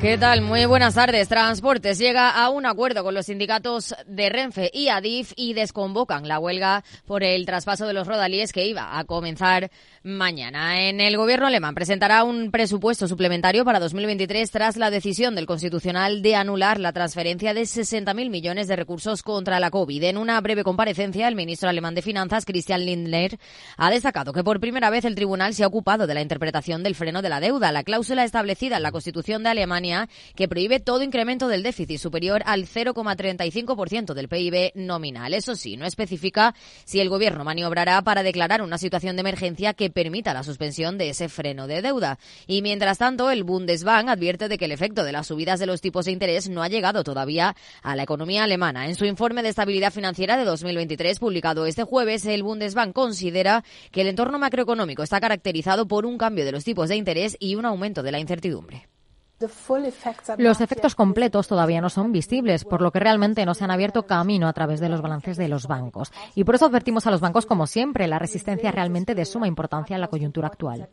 ¿Qué tal? Muy buenas tardes. Transportes llega a un acuerdo con los sindicatos de Renfe y Adif y desconvocan la huelga por el traspaso de los rodalíes que iba a comenzar mañana. En el gobierno alemán presentará un presupuesto suplementario para 2023 tras la decisión del Constitucional de anular la transferencia de 60.000 millones de recursos contra la COVID. En una breve comparecencia, el ministro alemán de Finanzas, Christian Lindner, ha destacado que por primera vez el tribunal se ha ocupado de la interpretación del freno de la deuda, la cláusula establecida en la Constitución de Alemania que prohíbe todo incremento del déficit superior al 0,35% del PIB nominal. Eso sí, no especifica si el Gobierno maniobrará para declarar una situación de emergencia que permita la suspensión de ese freno de deuda. Y mientras tanto, el Bundesbank advierte de que el efecto de las subidas de los tipos de interés no ha llegado todavía a la economía alemana. En su informe de estabilidad financiera de 2023, publicado este jueves, el Bundesbank considera que el entorno macroeconómico está caracterizado por un cambio de los tipos de interés y un aumento de la incertidumbre. Los efectos completos todavía no son visibles, por lo que realmente no se han abierto camino a través de los balances de los bancos. Y por eso advertimos a los bancos, como siempre, la resistencia realmente de suma importancia en la coyuntura actual.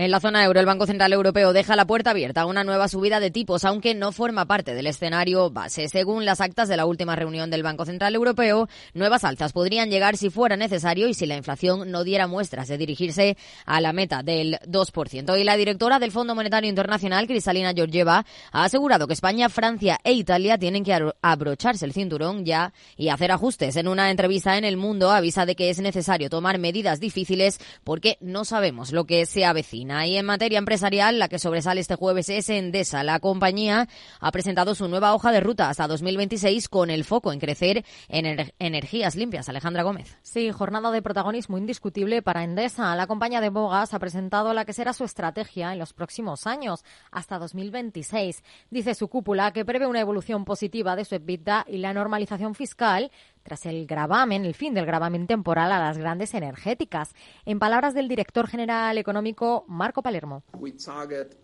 En la zona euro, el Banco Central Europeo deja la puerta abierta a una nueva subida de tipos, aunque no forma parte del escenario base. Según las actas de la última reunión del Banco Central Europeo, nuevas alzas podrían llegar si fuera necesario y si la inflación no diera muestras de dirigirse a la meta del 2%. Y la directora del Fondo Monetario Internacional, Cristalina Georgieva, ha asegurado que España, Francia e Italia tienen que abrocharse el cinturón ya y hacer ajustes. En una entrevista en El Mundo avisa de que es necesario tomar medidas difíciles porque no sabemos lo que se avecina. Y en materia empresarial, la que sobresale este jueves es Endesa. La compañía ha presentado su nueva hoja de ruta hasta 2026 con el foco en crecer en energías limpias. Alejandra Gómez. Sí, jornada de protagonismo indiscutible para Endesa. La compañía de Bogas ha presentado la que será su estrategia en los próximos años, hasta 2026. Dice su cúpula que prevé una evolución positiva de su EBITDA y la normalización fiscal tras el gravamen, el fin del gravamen temporal a las grandes energéticas. En palabras del director general económico Marco Palermo. We target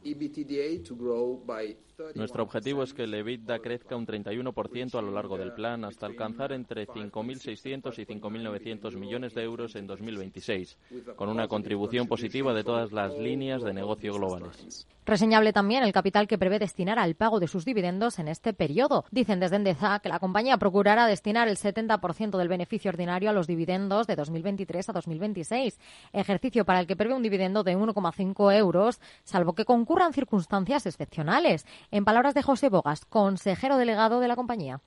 to grow by nuestro objetivo es que el EBITDA crezca un 31% a lo largo del plan hasta alcanzar entre 5.600 y 5.900 millones de euros en 2026, con una contribución positiva de todas las líneas de negocio globales. Reseñable también el capital que prevé destinar al pago de sus dividendos en este periodo. Dicen desde Endesa que la compañía procurará destinar el 70% del beneficio ordinario a los dividendos de 2023 a 2026, ejercicio para el que prevé un dividendo de 1,5 euros, salvo que concurran circunstancias excepcionales. En palabras de José Bogas, consejero delegado de la compañía.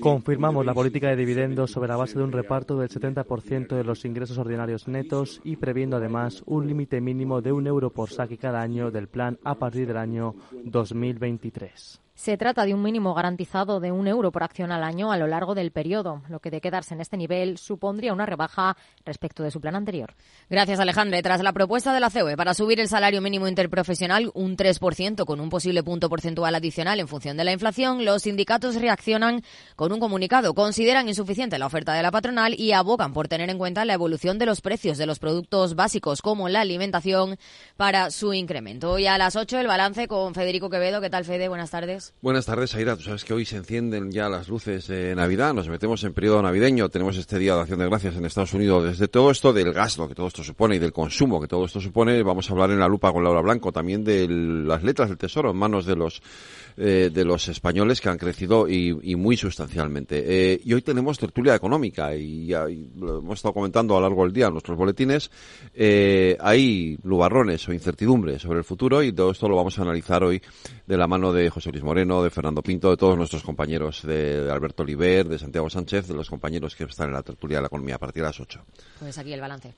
Confirmamos la política de dividendos sobre la base de un reparto del 70% de los ingresos ordinarios netos y previendo además un límite mínimo de un euro por saque cada año del plan a partir del año 2023. Se trata de un mínimo garantizado de un euro por acción al año a lo largo del periodo, lo que de quedarse en este nivel supondría una rebaja respecto de su plan anterior. Gracias, Alejandra. Tras la propuesta de la COE para subir el salario mínimo interprofesional un 3% con un posible punto porcentual adicional en función de la inflación, los sindicatos reaccionan con un comunicado. Consideran insuficiente la oferta de la patronal y abogan por tener en cuenta la evolución de los precios de los productos básicos como la alimentación para su incremento. Hoy a las 8 el balance con Federico Quevedo. ¿Qué tal, Fede? Buenas tardes. Buenas tardes, Aira. Tú sabes que hoy se encienden ya las luces de Navidad, nos metemos en periodo navideño, tenemos este Día de Acción de Gracias en Estados Unidos. Desde todo esto del gasto que todo esto supone y del consumo que todo esto supone, vamos a hablar en la lupa con Laura Blanco, también de las letras del Tesoro en manos de los eh, de los españoles que han crecido y, muy sustancialmente. Eh, y hoy tenemos tertulia económica y, lo hemos estado comentando a lo largo del día en nuestros boletines. Eh, hay lubarrones o incertidumbres sobre el futuro y todo esto lo vamos a analizar hoy de la mano de José Luis Moreno, de Fernando Pinto, de todos nuestros compañeros, de, de Alberto Oliver, de Santiago Sánchez, de los compañeros que están en la tertulia de la economía a partir de las 8. Pues aquí el balance.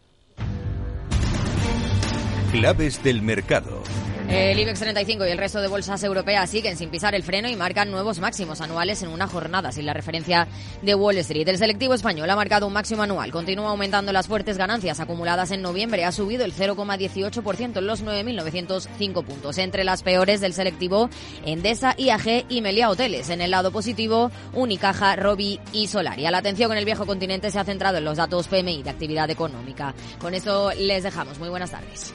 Claves del mercado. El IBEX 35 y el resto de bolsas europeas siguen sin pisar el freno y marcan nuevos máximos anuales en una jornada sin la referencia de Wall Street. El selectivo español ha marcado un máximo anual, continúa aumentando las fuertes ganancias acumuladas en noviembre, ha subido el 0,18% en los 9.905 puntos. Entre las peores del selectivo, Endesa, IAG y Meliá Hoteles. En el lado positivo, Unicaja, Robi y Solaria. La atención en el viejo continente se ha centrado en los datos PMI de actividad económica. Con esto les dejamos. Muy buenas tardes.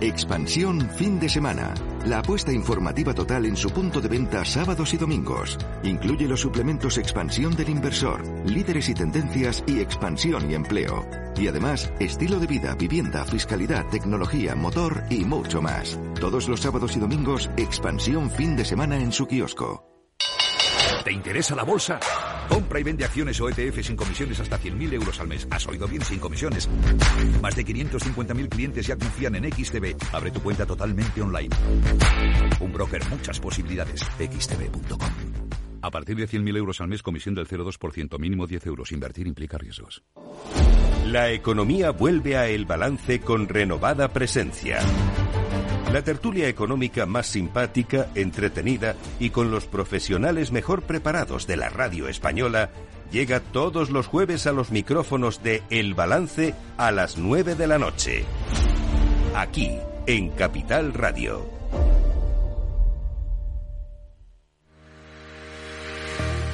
Expansión fin de semana. La apuesta informativa total en su punto de venta sábados y domingos. Incluye los suplementos Expansión del Inversor, líderes y tendencias y expansión y empleo. Y además, estilo de vida, vivienda, fiscalidad, tecnología, motor y mucho más. Todos los sábados y domingos, Expansión fin de semana en su kiosco. ¿Te interesa la bolsa? Compra y vende acciones o ETF sin comisiones hasta 100.000 euros al mes. ¿Has oído bien? Sin comisiones. Más de 550.000 clientes ya confían en XTB. Abre tu cuenta totalmente online. Un broker, muchas posibilidades. XTB.com. A partir de 100.000 euros al mes, comisión del 0,2%, mínimo 10 euros. Invertir implica riesgos. La economía vuelve a el balance con renovada presencia. La tertulia económica más simpática, entretenida y con los profesionales mejor preparados de la radio española llega todos los jueves a los micrófonos de El Balance a las 9 de la noche. Aquí, en Capital Radio.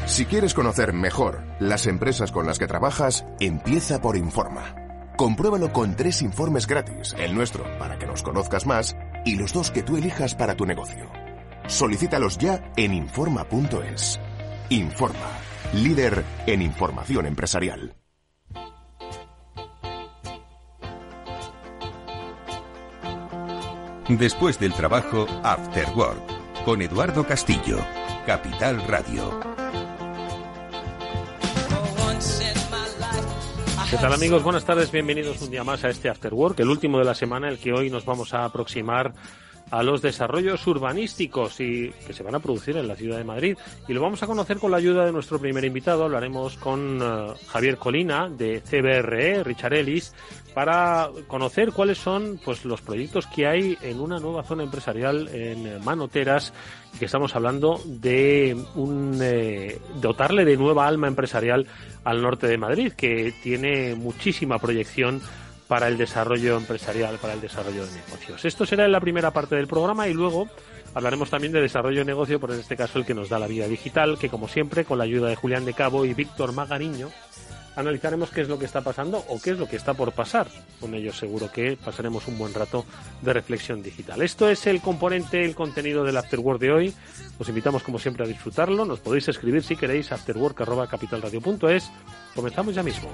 Si quieres conocer mejor las empresas con las que trabajas, empieza por Informa. Compruébalo con tres informes gratis, el nuestro para que nos conozcas más y los dos que tú elijas para tu negocio. Solicítalos ya en Informa.es. Informa, líder en información empresarial. Después del trabajo, After Work, con Eduardo Castillo, Capital Radio. ¿Qué tal amigos? Buenas tardes, bienvenidos un día más a este After Work, el último de la semana, el que hoy nos vamos a aproximar a los desarrollos urbanísticos y que se van a producir en la ciudad de Madrid. Y lo vamos a conocer con la ayuda de nuestro primer invitado. Hablaremos con eh, Javier Colina de CBRE, Richard Ellis, para conocer cuáles son pues los proyectos que hay en una nueva zona empresarial en Manoteras, que estamos hablando de un eh, dotarle de nueva alma empresarial al norte de Madrid, que tiene muchísima proyección para el desarrollo empresarial, para el desarrollo de negocios. Esto será en la primera parte del programa y luego hablaremos también de desarrollo de negocio, por en este caso el que nos da la vida digital, que como siempre, con la ayuda de Julián de Cabo y Víctor Magariño, analizaremos qué es lo que está pasando o qué es lo que está por pasar. Con ellos seguro que pasaremos un buen rato de reflexión digital. Esto es el componente, el contenido del Afterwork de hoy. Os invitamos como siempre a disfrutarlo. Nos podéis escribir si queréis afterwork.capitalradio.es. Comenzamos ya mismo.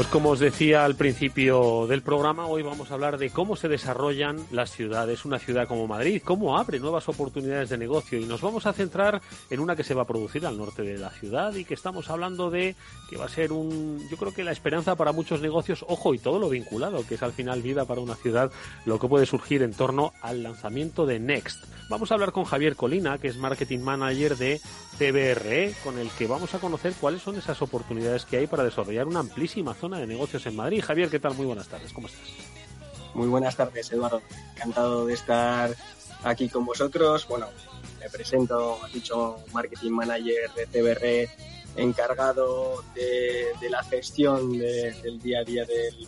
Pues como os decía al principio del programa, hoy vamos a hablar de cómo se desarrollan las ciudades, una ciudad como Madrid, cómo abre nuevas oportunidades de negocio y nos vamos a centrar en una que se va a producir al norte de la ciudad y que estamos hablando de que va a ser un, yo creo que la esperanza para muchos negocios, ojo, y todo lo vinculado, que es al final vida para una ciudad, lo que puede surgir en torno al lanzamiento de Next. Vamos a hablar con Javier Colina, que es Marketing Manager de CBRE, con el que vamos a conocer cuáles son esas oportunidades que hay para desarrollar una amplísima zona de negocios en Madrid. Javier, ¿qué tal? Muy buenas tardes, ¿cómo estás? Muy buenas tardes, Eduardo. Encantado de estar aquí con vosotros. Bueno, me presento, has dicho, Marketing Manager de CBR, encargado de, la gestión del día a día del,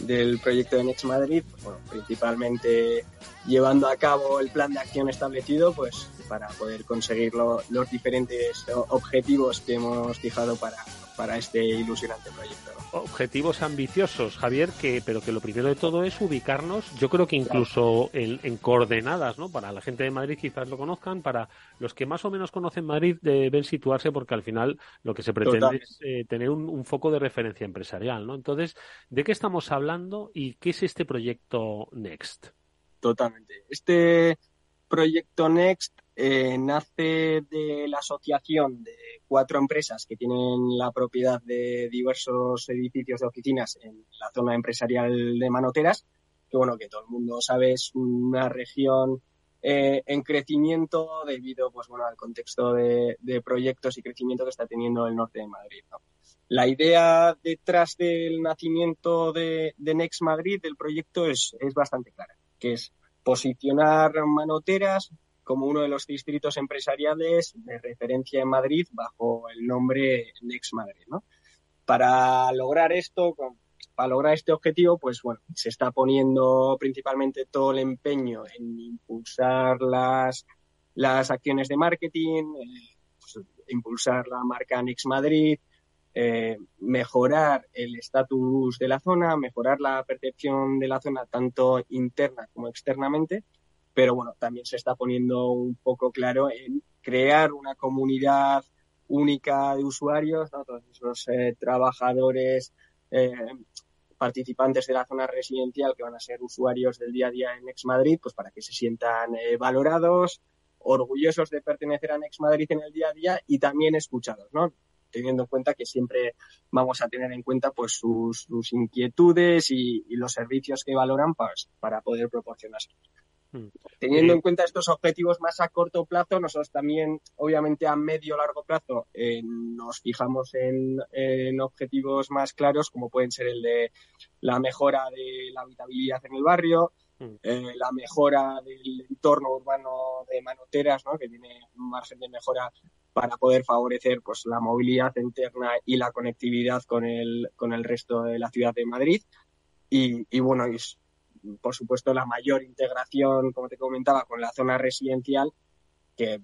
del proyecto de Next Madrid, bueno, principalmente llevando a cabo el plan de acción establecido, pues para poder conseguir los diferentes objetivos que hemos fijado para, para este ilusionante proyecto. Objetivos ambiciosos, Javier, que pero que lo primero de todo es ubicarnos, yo creo que incluso en, coordenadas, ¿no? Para la gente de Madrid quizás lo conozcan, para los que más o menos conocen Madrid deben situarse porque al final lo que se pretende es eh, tener un, un, foco de referencia empresarial, ¿no? Entonces, ¿de qué estamos hablando y qué es este proyecto Next? Totalmente. Este proyecto Next eh, nace de la asociación de cuatro empresas que tienen la propiedad de diversos edificios de oficinas en la zona empresarial de Manoteras, que bueno, que todo el mundo sabe es una región eh, en crecimiento debido pues bueno al contexto de, proyectos y crecimiento que está teniendo el norte de Madrid. La idea detrás del nacimiento de, Next Madrid, del proyecto, es, es bastante clara, que es posicionar manoteras como uno de los distritos empresariales de referencia en Madrid bajo el nombre Next Madrid. ¿no? Para lograr esto, para lograr este objetivo, pues bueno, se está poniendo principalmente todo el empeño en impulsar las, las acciones de marketing, eh, pues, impulsar la marca Next Madrid, eh, mejorar el estatus de la zona, mejorar la percepción de la zona tanto interna como externamente, pero bueno, también se está poniendo un poco claro en crear una comunidad única de usuarios, todos esos eh, trabajadores, eh, participantes de la zona residencial que van a ser usuarios del día a día en Ex Madrid, pues para que se sientan valorados, orgullosos de pertenecer a Next Madrid en el día a día y también escuchados, ¿no? teniendo en cuenta que siempre vamos a tener en cuenta pues sus, inquietudes y, los servicios que valoran pues, para poder proporcionarlos. Teniendo en cuenta estos objetivos más a corto plazo, nosotros también, obviamente, a medio largo plazo, eh, nos fijamos en, objetivos más claros, como pueden ser el de la mejora de la habitabilidad en el barrio, hmm. eh, la mejora del entorno urbano de Manoteras, ¿no? que tiene un margen de mejora para poder favorecer pues, la movilidad interna y la conectividad con el, con el resto de la ciudad de Madrid. Y, bueno, y por supuesto la mayor integración, como te comentaba, con la zona residencial, que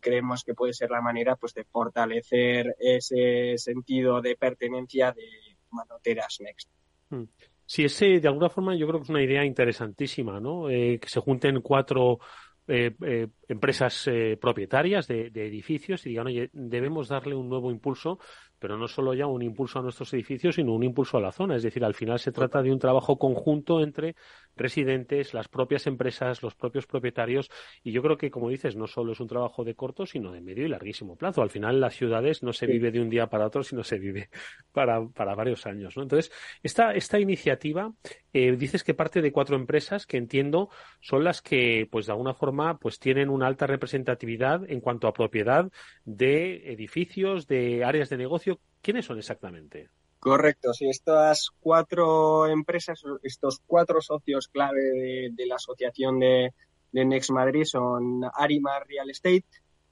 creemos que puede ser la manera pues, de fortalecer ese sentido de pertenencia de Manoteras Next. Hmm. Sí, ese de alguna forma yo creo que es una idea interesantísima, ¿no? Eh, que se junten cuatro eh, eh, empresas eh, propietarias de, de, edificios y digan, oye, debemos darle un nuevo impulso pero no solo ya un impulso a nuestros edificios, sino un impulso a la zona. Es decir, al final se trata de un trabajo conjunto entre residentes, las propias empresas, los propios propietarios. Y yo creo que, como dices, no solo es un trabajo de corto, sino de medio y larguísimo plazo. Al final, las ciudades no se vive de un día para otro, sino se vive para, para varios años. ¿no? Entonces, esta, esta iniciativa, eh, dices que parte de cuatro empresas que entiendo son las que, pues de alguna forma, pues tienen una alta representatividad en cuanto a propiedad de edificios, de áreas de negocio ¿quiénes son exactamente? Correcto, sí, estas cuatro empresas, estos cuatro socios clave de, la asociación de, Next Madrid son Arimar Real Estate,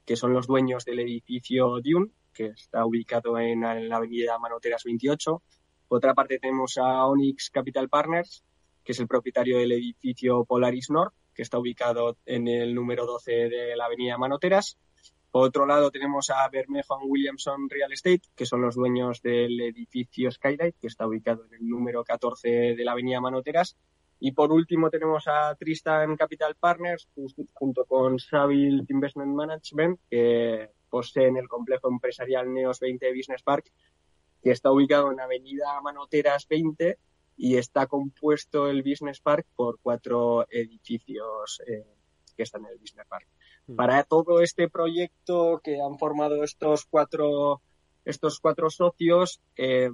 que son los dueños del edificio Dune, que está ubicado en, la avenida Manoteras 28. Por otra parte tenemos a Onyx Capital Partners, que es el propietario del edificio Polaris North, que está ubicado en el número 12 de la avenida Manoteras. Por otro lado, tenemos a Bermejo Williamson Real Estate, que son los dueños del edificio Skylight, que está ubicado en el número 14 de la avenida Manoteras. Y por último, tenemos a Tristan Capital Partners, junto con Savile Investment Management, que poseen el complejo empresarial Neos 20 Business Park, que está ubicado en avenida Manoteras 20 y está compuesto el Business Park por cuatro edificios eh, que están en el Business Park. Mm. Para todo este proyecto que han formado estos cuatro, estos cuatro socios, eh,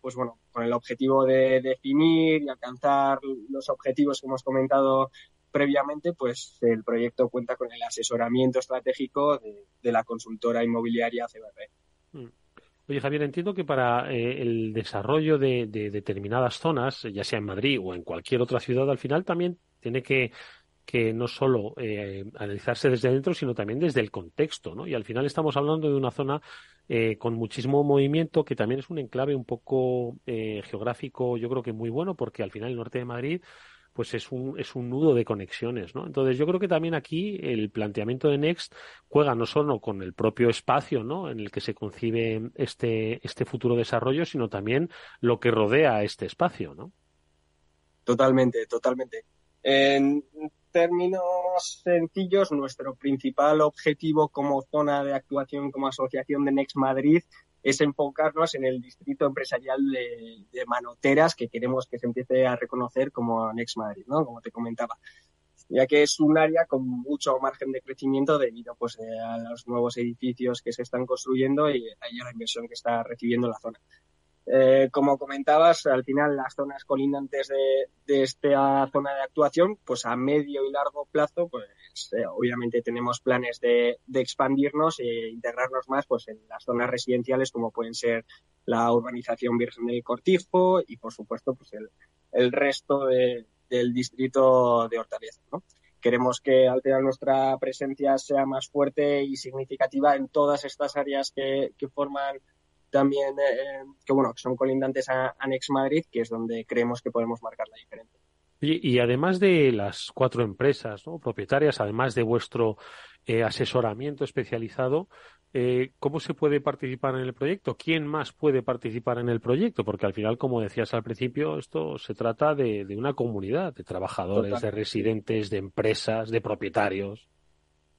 pues bueno, con el objetivo de definir y alcanzar los objetivos que hemos comentado previamente, pues el proyecto cuenta con el asesoramiento estratégico de, la consultora inmobiliaria CBR. Mm. Oye, Javier, entiendo que para eh, el desarrollo de, determinadas zonas, ya sea en Madrid o en cualquier otra ciudad, al final también tiene que que no solo eh, analizarse desde dentro, sino también desde el contexto, ¿no? Y al final estamos hablando de una zona eh, con muchísimo movimiento, que también es un enclave un poco eh, geográfico, yo creo que muy bueno, porque al final el norte de Madrid pues es un, es un nudo de conexiones, ¿no? Entonces yo creo que también aquí el planteamiento de Next juega no solo con el propio espacio, ¿no? En el que se concibe este, este futuro desarrollo, sino también lo que rodea este espacio, ¿no? Totalmente, totalmente. En términos sencillos, nuestro principal objetivo como zona de actuación, como asociación de Next Madrid, es enfocarnos en el distrito empresarial de, Manoteras, que queremos que se empiece a reconocer como Next Madrid, ¿no? Como te comentaba. ya que es un área con mucho margen de crecimiento debido pues, a los nuevos edificios que se están construyendo y a la inversión que está recibiendo la zona. Eh, como comentabas, al final las zonas colindantes de, esta zona de actuación, pues a medio y largo plazo, pues eh, obviamente tenemos planes de, expandirnos e integrarnos más pues en las zonas residenciales como pueden ser la urbanización Virgen del Cortijo y por supuesto pues el, resto de, del distrito de Hortaleza. Queremos que al final nuestra presencia sea más fuerte y significativa en todas estas áreas que forman también, eh, que bueno, que son colindantes a, a Next Madrid, que es donde creemos que podemos marcar la diferencia. Y, y además de las cuatro empresas ¿no? propietarias, además de vuestro eh, asesoramiento especializado, eh, ¿cómo se puede participar en el proyecto? ¿Quién más puede participar en el proyecto? Porque al final, como decías al principio, esto se trata de, de una comunidad de trabajadores, de residentes, de empresas, de propietarios.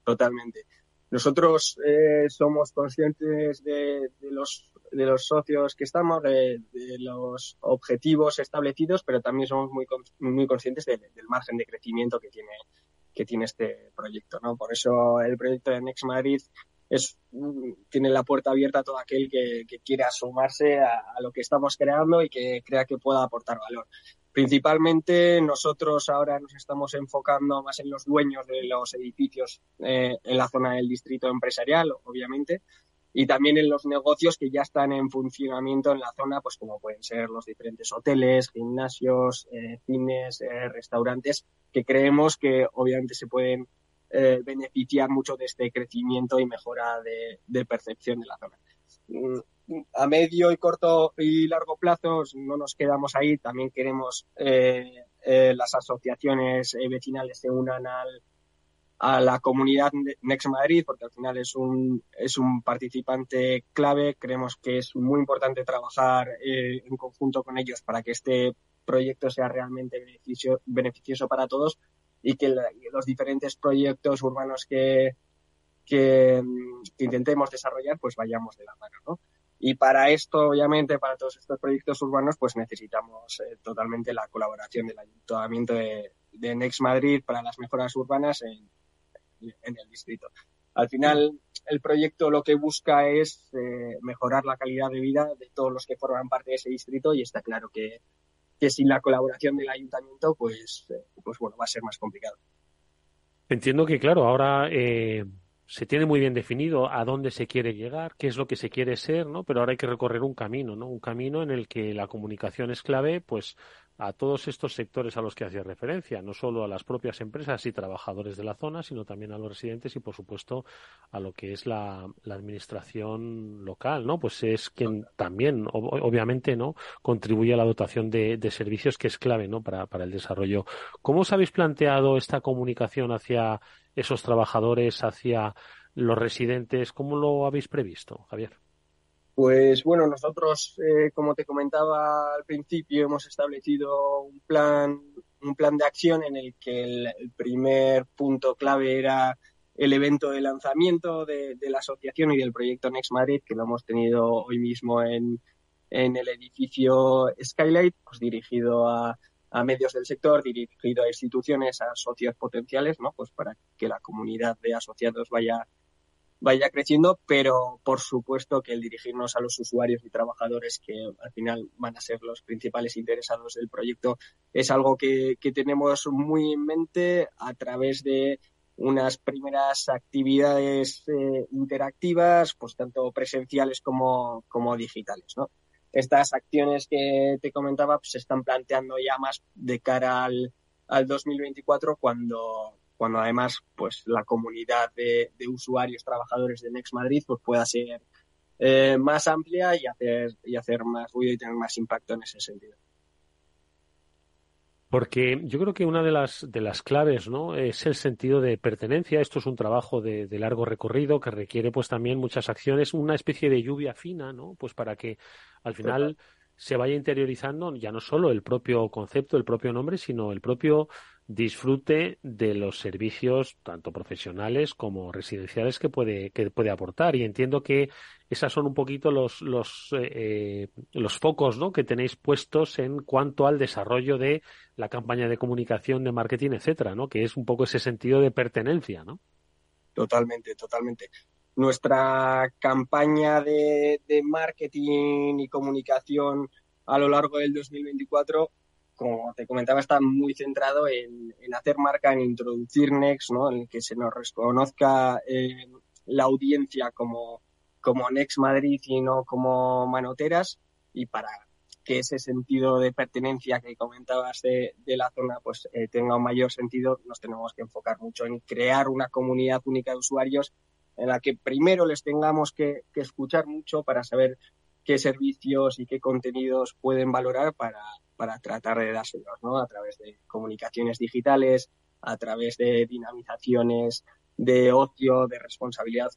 Totalmente. Nosotros eh, somos conscientes de, de, los, de los socios que estamos, de, de, los objetivos establecidos, pero también somos muy, muy conscientes de, del margen de crecimiento que tiene, que tiene este proyecto. ¿no? Por eso el proyecto de Next Madrid es, tiene la puerta abierta a todo aquel que, que quiera sumarse a, a, lo que estamos creando y que crea que pueda aportar valor. Principalmente nosotros ahora nos estamos enfocando más en los dueños de los edificios eh, en la zona del distrito empresarial, obviamente, y también en los negocios que ya están en funcionamiento en la zona, pues como pueden ser los diferentes hoteles, gimnasios, eh, cines, eh, restaurantes, que creemos que obviamente se pueden eh, beneficiar mucho de este crecimiento y mejora de, de percepción de la zona. Mm, a medio y corto y largo plazo no nos quedamos ahí, también queremos las asociaciones vecinales se unan al, a la comunidad Next Madrid, porque al final es un, es un participante clave. Creemos que es muy importante trabajar eh, en conjunto con ellos para que este proyecto sea realmente beneficio, beneficioso para todos y que la, los diferentes proyectos urbanos que, que, intentemos desarrollar, pues vayamos de la mano, ¿no? Y para esto, obviamente, para todos estos proyectos urbanos, pues necesitamos eh, totalmente la colaboración del Ayuntamiento de, de, Next Madrid para las mejoras urbanas en, en, el distrito. Al final, el proyecto lo que busca es eh, mejorar la calidad de vida de todos los que forman parte de ese distrito y está claro que, que sin la colaboración del Ayuntamiento, pues, eh, pues bueno, va a ser más complicado. Entiendo que, claro, ahora eh, se tiene muy bien definido a dónde se quiere llegar, qué es lo que se quiere ser, ¿no? Pero ahora hay que recorrer un camino, ¿no? Un camino en el que la comunicación es clave, pues a todos estos sectores a los que hacía referencia, no solo a las propias empresas y trabajadores de la zona, sino también a los residentes y, por supuesto, a lo que es la, la administración local, ¿no? Pues es quien también, ob obviamente, ¿no? Contribuye a la dotación de, de, servicios que es clave, ¿no? Para, para el desarrollo. ¿Cómo os habéis planteado esta comunicación hacia esos trabajadores, hacia los residentes? ¿Cómo lo habéis previsto, Javier? Pues bueno, nosotros, eh, como te comentaba al principio, hemos establecido un plan, un plan de acción en el que el, primer punto clave era el evento de lanzamiento de, de, la asociación y del proyecto Next Madrid, que lo hemos tenido hoy mismo en, en el edificio Skylight, pues dirigido a, a medios del sector, dirigido a instituciones, a socios potenciales, ¿no? Pues para que la comunidad de asociados vaya vaya creciendo, pero por supuesto que el dirigirnos a los usuarios y trabajadores que al final van a ser los principales interesados del proyecto es algo que, que tenemos muy en mente a través de unas primeras actividades eh, interactivas, pues tanto presenciales como, como digitales, ¿no? Estas acciones que te comentaba pues, se están planteando ya más de cara al, al 2024 cuando, cuando además pues la comunidad de, de usuarios, trabajadores de Next Madrid pues pueda ser eh, más amplia y hacer, y hacer más ruido y tener más impacto en ese sentido. Porque yo creo que una de las, de las claves ¿no? es el sentido de pertenencia. Esto es un trabajo de, de, largo recorrido que requiere pues también muchas acciones, una especie de lluvia fina, ¿no? Pues para que al final se vaya interiorizando ya no solo el propio concepto, el propio nombre, sino el propio disfrute de los servicios tanto profesionales como residenciales que puede, que puede aportar. Y entiendo que esas son un poquito los, los, eh, los focos ¿no? que tenéis puestos en cuanto al desarrollo de la campaña de comunicación, de marketing, etcétera, ¿no? que es un poco ese sentido de pertenencia. ¿no? Totalmente, totalmente. Nuestra campaña de, de marketing y comunicación a lo largo del 2024 como te comentaba, está muy centrado en, hacer marca, en introducir Next, ¿no? en que se nos reconozca eh, la audiencia como, como Next Madrid y no como Manoteras y para que ese sentido de pertenencia que comentabas de, la zona pues eh, tenga un mayor sentido, nos tenemos que enfocar mucho en crear una comunidad única de usuarios en la que primero les tengamos que escuchar mucho para saber qué servicios y qué contenidos pueden valorar para, para tratar de dárselos, ¿no? A través de comunicaciones digitales, a través de dinamizaciones de ocio, de responsabilidad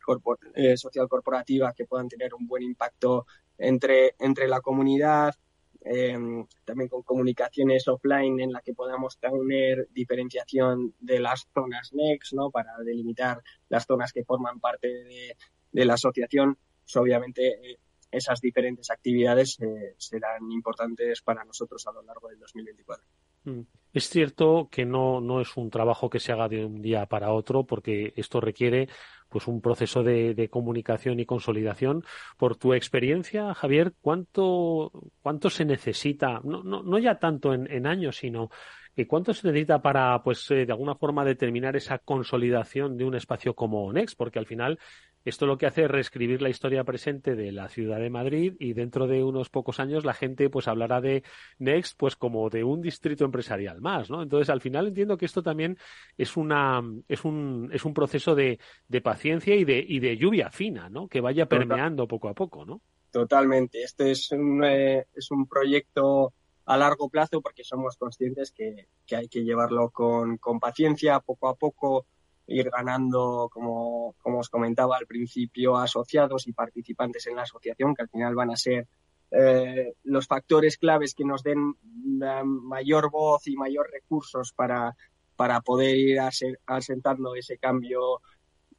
eh, social corporativa que puedan tener un buen impacto entre, entre la comunidad, em, también con comunicaciones offline en la que podamos tener diferenciación de las zonas NEX, ¿no? Para delimitar las zonas que forman parte de, de la asociación. Pues, obviamente, eh, esas diferentes actividades eh, serán importantes para nosotros a lo largo del 2024. Mm. Es cierto que no, no es un trabajo que se haga de un día para otro, porque esto requiere pues un proceso de, comunicación y consolidación. Por tu experiencia, Javier, ¿cuánto, cuánto se necesita, no, no, no ya tanto en, años, sino eh, cuánto se necesita para, pues, eh, de alguna forma determinar esa consolidación de un espacio como Next? Porque al final esto lo que hace es reescribir la historia presente de la ciudad de Madrid y dentro de unos pocos años la gente pues hablará de Next pues como de un distrito empresarial más, ¿no? Entonces al final entiendo que esto también es una es un es un proceso de, de paciencia y de y de lluvia fina, ¿no? Que vaya permeando poco a poco, ¿no? Totalmente. Este es un eh, es un proyecto a largo plazo porque somos conscientes que, que hay que llevarlo con, con paciencia, poco a poco ir ganando, como, como os comentaba al principio, asociados y participantes en la asociación, que al final van a ser eh, los factores claves que nos den mayor voz y mayor recursos para, para poder ir asentando ese cambio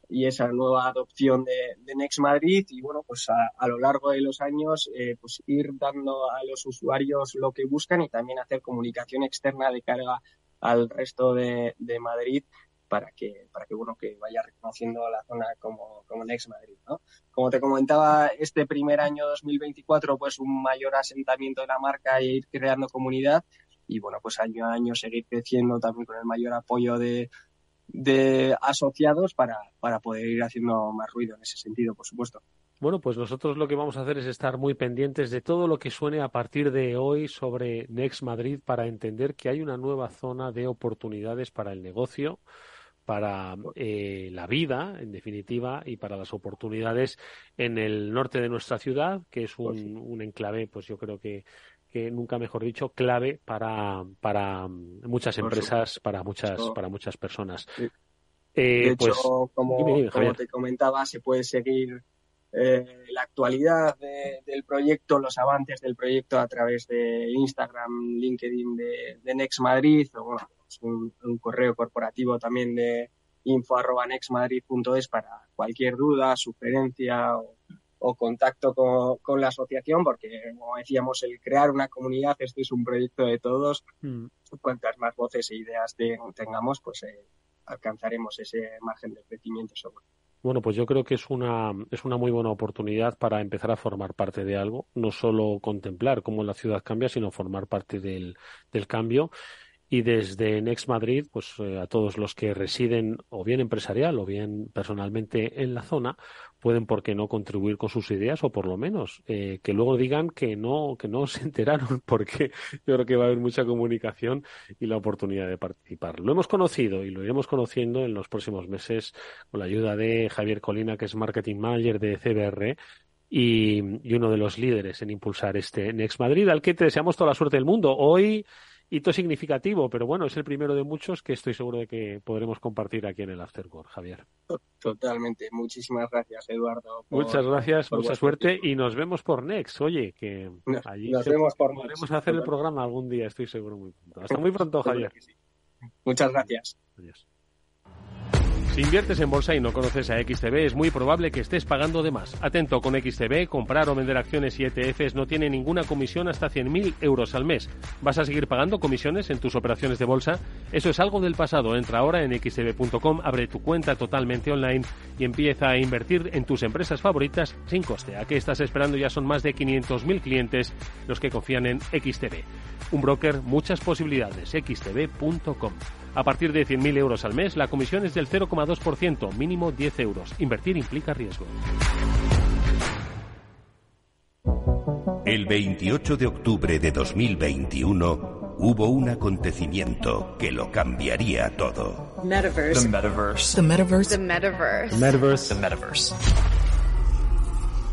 y esa nueva adopción de, Next Madrid. Y bueno pues a, lo largo de los años eh, pues ir dando a los usuarios lo que buscan y también hacer comunicación externa de carga al resto de, de Madrid para que, para que bueno, que vaya reconociendo la zona como, como Next Madrid, ¿no? Como te comentaba, este primer año 2024, pues un mayor asentamiento de la marca e ir creando comunidad y bueno, pues año a año seguir creciendo también con el mayor apoyo de, de asociados para, para poder ir haciendo más ruido en ese sentido, por supuesto. Bueno, pues nosotros lo que vamos a hacer es estar muy pendientes de todo lo que suene a partir de hoy sobre Next Madrid para entender que hay una nueva zona de oportunidades para el negocio, para eh, la vida, en definitiva, y para las oportunidades en el norte de nuestra ciudad, que es pues un, un enclave, pues yo creo que, que nunca mejor dicho, clave para, para muchas empresas, para muchas, para muchas personas. Eh, de pues, hecho, como, como, te comentaba, se puede seguir eh, la actualidad del proyecto, los avances del proyecto a través de Instagram, LinkedIn de, de Next Madrid o bueno, un, correo corporativo también de info.nextmadrid.es para cualquier duda, sugerencia o, contacto con, la asociación, porque como decíamos, el crear una comunidad, este es un proyecto de todos. Mm. Cuantas más voces e ideas tengamos, pues eh, alcanzaremos ese margen de crecimiento seguro. Bueno, pues yo creo que es una, es una muy buena oportunidad para empezar a formar parte de algo, no solo contemplar cómo la ciudad cambia, sino formar parte del, del cambio y desde Next Madrid, pues eh, a todos los que residen o bien empresarial o bien personalmente en la zona, pueden, ¿por qué no?, contribuir con sus ideas o por lo menos eh, que luego digan que no, que no se enteraron, porque yo creo que va a haber mucha comunicación y la oportunidad de participar. Lo hemos conocido y lo iremos conociendo en los próximos meses con la ayuda de Javier Colina, que es Marketing Manager de CBR, y, y uno de los líderes en impulsar este Next Madrid, al que te deseamos toda la suerte del mundo. Hoy hito significativo, pero bueno, es el primero de muchos que estoy seguro de que podremos compartir aquí en el Afterworld, Javier. Totalmente. Muchísimas gracias, Eduardo. Muchas gracias, mucha suerte y nos vemos por Next. Oye, que allí nos vemos por podremos hacer el programa algún día, estoy seguro muy pronto. Hasta muy pronto, Javier. Muchas gracias. Si inviertes en bolsa y no conoces a XTB, es muy probable que estés pagando de más. Atento con XTB, comprar o vender acciones y ETFs no tiene ninguna comisión hasta 100.000 euros al mes. ¿Vas a seguir pagando comisiones en tus operaciones de bolsa? Eso es algo del pasado. Entra ahora en xtb.com, abre tu cuenta totalmente online y empieza a invertir en tus empresas favoritas sin coste. ¿A qué estás esperando? Ya son más de 500.000 clientes los que confían en XTB. Un broker, muchas posibilidades. xtb.com. A partir de 100.000 euros al mes, la comisión es del 0,2%, mínimo 10 euros. Invertir implica riesgo. El 28 de octubre de 2021 hubo un acontecimiento que lo cambiaría todo. Metaverse. The metaverse. The metaverse. The metaverse. The metaverse. The metaverse.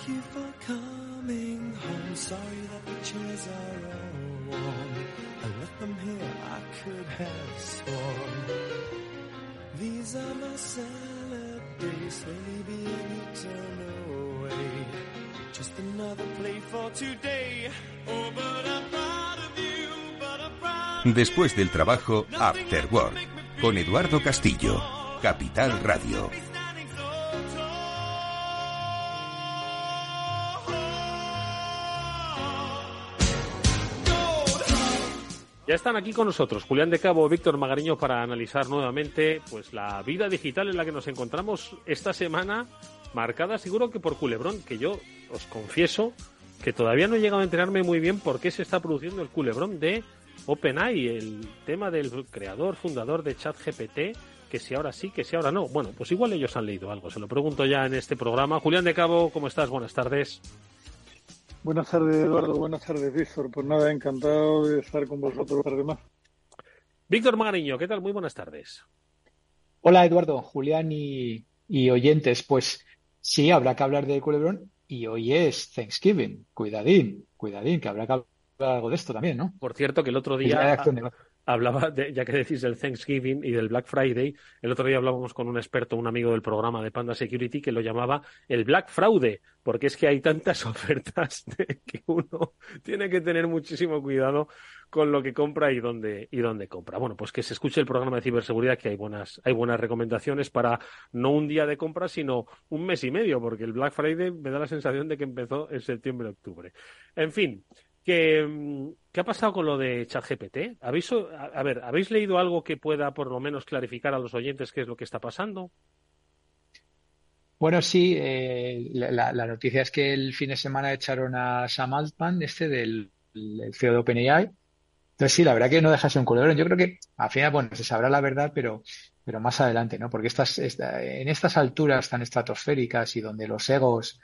Thank you for coming home. Sorry that the chairs are all warm. I left them here, I could have sworn. These are my salad days, slowly being eaten away. Just another play for today. Oh, but I'm proud of you, but I'm proud. Después del trabajo, After Work, con Eduardo Castillo, Capital Radio. Ya están aquí con nosotros Julián de Cabo, Víctor Magariño para analizar nuevamente pues la vida digital en la que nos encontramos esta semana, marcada seguro que por Culebrón, que yo os confieso que todavía no he llegado a enterarme muy bien por qué se está produciendo el Culebrón de OpenAI, el tema del creador, fundador de ChatGPT, que si ahora sí, que si ahora no. Bueno, pues igual ellos han leído algo, se lo pregunto ya en este programa. Julián de Cabo, ¿cómo estás? Buenas tardes. Buenas tardes, Eduardo. Buenas tardes, Víctor. Pues nada, encantado de estar con vosotros además. Víctor Magariño, ¿qué tal? Muy buenas tardes. Hola, Eduardo, Julián y, y oyentes. Pues sí, habrá que hablar de Culebrón y hoy es Thanksgiving. Cuidadín, cuidadín, que habrá que hablar algo de esto también, ¿no? Por cierto, que el otro día hablaba, de- ya que decís del Thanksgiving y del Black Friday, el otro día hablábamos con un experto, un amigo del programa de Panda Security, que lo llamaba el Black Fraude, porque es que hay tantas ofertas de que uno tiene que tener muchísimo cuidado con lo que compra y dónde, y dónde compra. Bueno, pues que se escuche el programa de ciberseguridad, que hay buenas, hay buenas recomendaciones para no un día de compra, sino un mes y medio, porque el Black Friday me da la sensación de que empezó en septiembre-octubre. En fin, que, mm, ¿qué ha pasado con lo de ChatGPT? ¿Habéis, a, a ver, ¿habéis leído algo que pueda por lo menos clarificar a los oyentes qué es lo que está pasando? Bueno, sí, eh, la, la- noticia es que el fin de semana echaron a Sam Altman, este del el CEO de OpenAI. Entonces sí, la verdad que no deja de ser un culebrón. Yo creo que al final, bueno, se sabrá la verdad, pero, pero más adelante, ¿no? Porque estas, esta- en estas alturas tan estratosféricas y donde los egos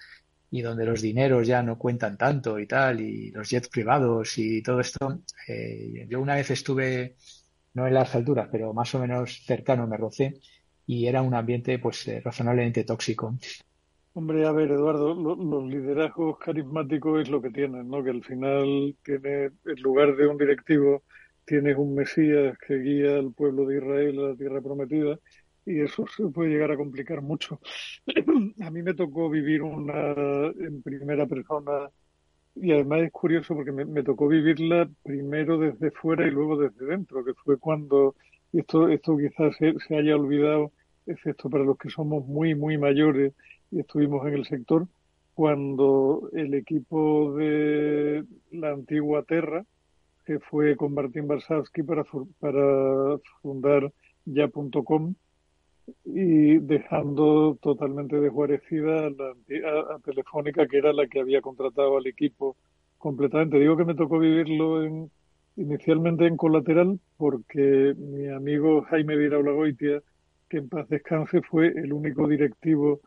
y donde los dineros ya no cuentan tanto y tal, y los jets privados y todo esto, eh, yo una vez estuve, no en las alturas, pero más o menos cercano, me rocé, y era un ambiente pues eh, razonablemente tóxico. Hombre, a ver, Eduardo, lo- los liderazgos carismáticos es lo que tienen, ¿no? Que al final tiene, en lugar de un directivo, tienes un Mesías que guía al pueblo de Israel a la tierra prometida y eso se puede llegar a complicar mucho. A mí me tocó vivir una en primera persona y además es curioso porque me, tocó vivirla primero desde fuera y luego desde dentro, que fue cuando, y esto, esto quizás se, se haya olvidado, excepto para los que somos muy, muy mayores y estuvimos en el sector, cuando el equipo de la antigua Terra, que fue con Martín Barsavsky para, para fundar ya.com, y dejando totalmente desguarecida a, la Telefónica, que era la que había contratado al equipo completamente. Digo que me tocó vivirlo en, inicialmente en colateral porque mi amigo Jaime Viraulagoitia que en paz descanse fue el único directivo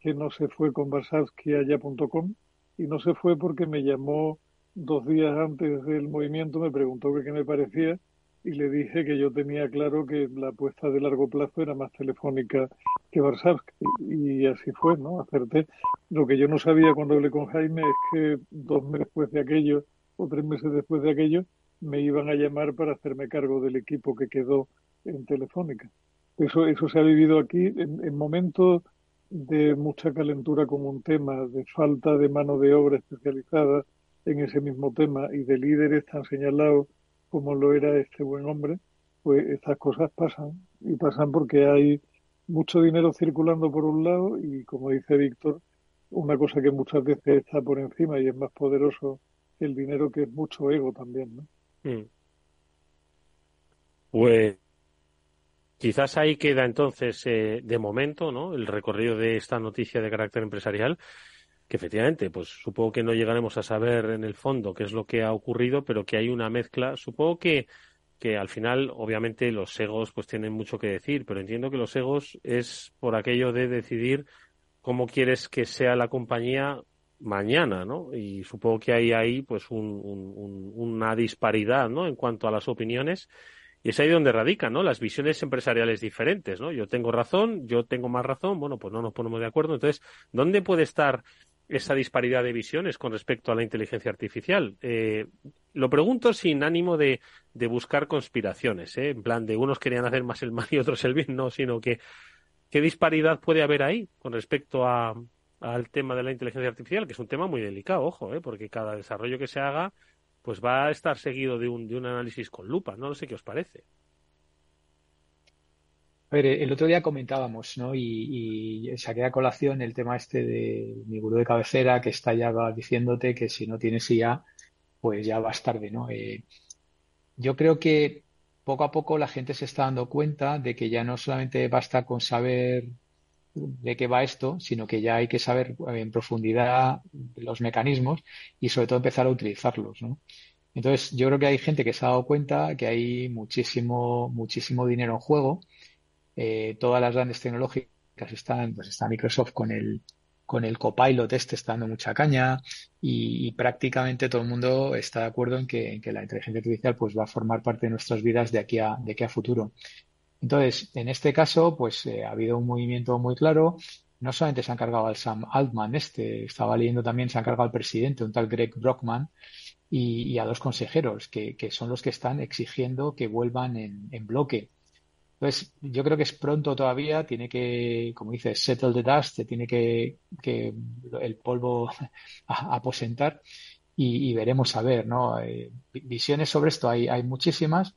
que no se fue con Varsavsky allá.com y no se fue porque me llamó dos días antes del movimiento, me preguntó qué me parecía y le dije que yo tenía claro que la apuesta de largo plazo era más telefónica que Varsavsky y así fue, ¿no? Acerté. Lo que yo no sabía cuando hablé con Jaime es que dos meses después de aquello o tres meses después de aquello me iban a llamar para hacerme cargo del equipo que quedó en Telefónica. Eso, eso se ha vivido aquí en, en momentos de mucha calentura con un tema, de falta de mano de obra especializada en ese mismo tema y de líderes tan señalados como lo era este buen hombre, pues estas cosas pasan y pasan porque hay mucho dinero circulando por un lado y como dice Víctor, una cosa que muchas veces está por encima y es más poderoso el dinero que es mucho ego también, ¿no? Mm. Pues quizás ahí queda entonces, eh, de momento, ¿no? El recorrido de esta noticia de carácter empresarial, que efectivamente, pues supongo que no llegaremos a saber en el fondo qué es lo que ha ocurrido, pero que hay una mezcla. Supongo que que al final, obviamente, los egos pues tienen mucho que decir, pero entiendo que los egos es por aquello de decidir cómo quieres que sea la compañía mañana, ¿no? Y supongo que hay ahí pues un, un, una disparidad, ¿no? En cuanto a las opiniones. Y es ahí donde radican, ¿no? Las visiones empresariales diferentes, ¿no? Yo tengo razón, yo tengo más razón, bueno, pues no nos ponemos de acuerdo. Entonces, ¿dónde puede estar esa disparidad de visiones con respecto a la inteligencia artificial? Eh, lo pregunto sin ánimo de, de buscar conspiraciones, ¿eh? En plan de unos querían hacer más el mal y otros el bien, no, sino que ¿qué disparidad puede haber ahí con respecto a, al tema de la inteligencia artificial, que es un tema muy delicado, ojo, ¿eh? porque cada desarrollo que se haga pues va a estar seguido de un, de un análisis con lupa. No sé qué os parece. A ver, el otro día comentábamos, ¿no? Y, y saqué a colación el tema este de mi gurú de cabecera que está ya diciéndote que si no tienes IA, pues ya vas tarde, ¿no? Eh, yo creo que poco a poco la gente se está dando cuenta de que ya no solamente basta con saber de qué va esto, sino que ya hay que saber en profundidad los mecanismos y sobre todo empezar a utilizarlos, ¿no? Entonces, yo creo que hay gente que se ha dado cuenta que hay muchísimo, muchísimo dinero en juego. Eh, todas las grandes tecnológicas están, pues está Microsoft con el, con el copilot este está dando mucha caña y, prácticamente todo el mundo está de acuerdo en que, en que, la inteligencia artificial pues va a formar parte de nuestras vidas de aquí a, de aquí a futuro. Entonces, en este caso, pues eh, ha habido un movimiento muy claro. No solamente se han cargado al Sam Altman, este, estaba leyendo también, se han cargado al presidente, un tal Greg Brockman, y, y a dos consejeros, que, que, son los que están exigiendo que vuelvan en, en, bloque. Entonces, yo creo que es pronto todavía, tiene que, como dice, settle the dust, se tiene que, que el polvo aposentar y, veremos a ver, ¿no? Eh, visiones sobre esto hay, hay muchísimas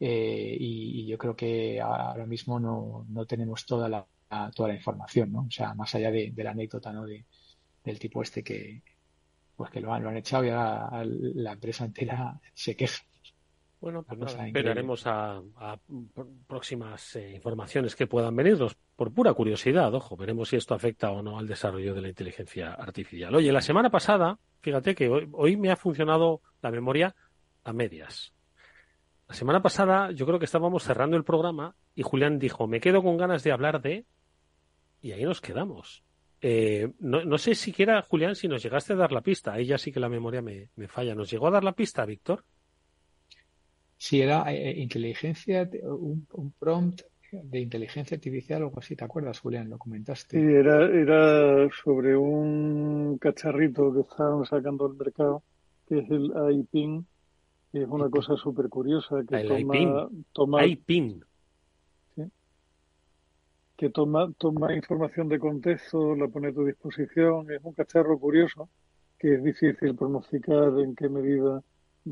eh, y, y, yo creo que ahora mismo no, no tenemos toda la, toda la información, ¿no? O sea, más allá de, de la anécdota, ¿no? De, del tipo este que, pues que lo han, lo han echado y ahora la empresa entera se queja. Bueno, pues nada, esperaremos a, a, próximas eh, informaciones que puedan venirnos. Por pura curiosidad, ojo, veremos si esto afecta o no al desarrollo de la inteligencia artificial. Oye, la semana pasada, fíjate que hoy, hoy me ha funcionado la memoria a medias. La semana pasada yo creo que estábamos cerrando el programa y Julián dijo, me quedo con ganas de hablar de... Y ahí nos quedamos. Eh, no, no, sé siquiera, Julián, si nos llegaste a dar la pista. Ahí ya sí que la memoria me, me falla. ¿Nos llegó a dar la pista, Víctor? Sí, era eh, inteligencia, un, un, prompt de inteligencia artificial o algo así. ¿Te acuerdas, Julián? Lo comentaste. Sí, era, era sobre un cacharrito que estaban sacando al mercado, que es el iPin es una cosa súper curiosa que el toma, IPIN. toma IPIN. ¿sí? que toma, toma información de contexto, la pone a tu disposición, es un cacharro curioso que es difícil pronosticar en qué medida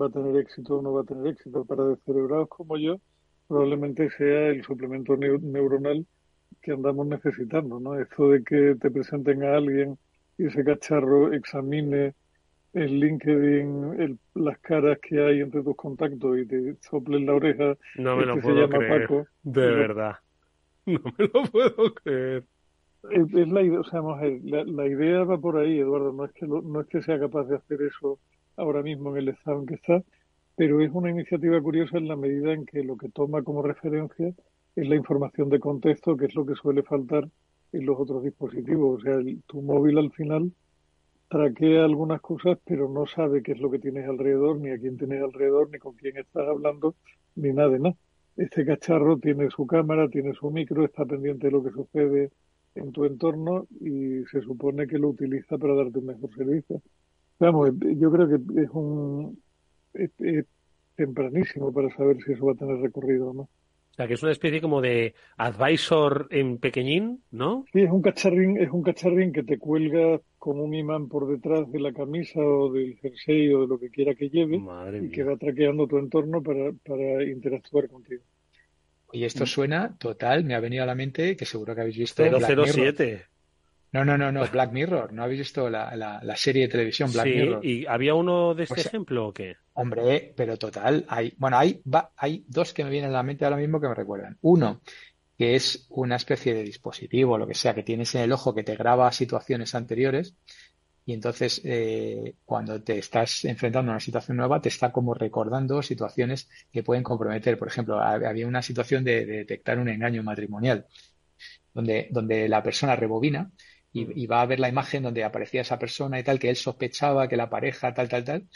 va a tener éxito o no va a tener éxito. Para descerebrados como yo, probablemente sea el suplemento neuronal que andamos necesitando, ¿no? Esto de que te presenten a alguien y ese cacharro examine en LinkedIn el, las caras que hay entre tus contactos y te soplen la oreja. No me lo puedo creer. Paco, de verdad. No me lo puedo creer. Es, es la idea, o sea, la, la, idea va por ahí, Eduardo. No es que lo, no es que sea capaz de hacer eso ahora mismo en el estado en que está, pero es una iniciativa curiosa en la medida en que lo que toma como referencia es la información de contexto, que es lo que suele faltar en los otros dispositivos. O sea, el- tu móvil al final traquea algunas cosas, pero no sabe qué es lo que tienes alrededor, ni a quién tienes alrededor, ni con quién estás hablando, ni nada de nada. Este cacharro tiene su cámara, tiene su micro, está pendiente de lo que sucede en tu entorno y se supone que lo utiliza para darte un mejor servicio. Vamos, yo creo que es un es, es tempranísimo para saber si eso va a tener recorrido o no. O sea, que es una especie como de advisor en pequeñín, ¿no? Sí, es un cacharrín, es un cacharrín que te cuelga con un imán por detrás de la camisa o del jersey o de lo que quiera que lleve y que va traqueando tu entorno para, para interactuar contigo. Y esto suena total, me ha venido a la mente que seguro que habéis visto Black Mirror. 007. No, no, no, no, Black Mirror. ¿No habéis visto la, la, la serie de televisión Black Sí, Mirror? ¿y había uno de este Pues, ejemplo o qué? Hombre, pero total, hay, bueno, hay, va- hay dos que me vienen a la mente ahora mismo que me recuerdan. Uno, que es una especie de dispositivo, lo que sea, que tienes en el ojo que te graba situaciones anteriores y entonces eh, cuando te estás enfrentando a una situación nueva te está como recordando situaciones que pueden comprometer. Por ejemplo, hab- había una situación de, de detectar un engaño matrimonial donde, donde la persona rebobina y, y va a ver la imagen donde aparecía esa persona y tal, que él sospechaba que la pareja tal, tal, tal,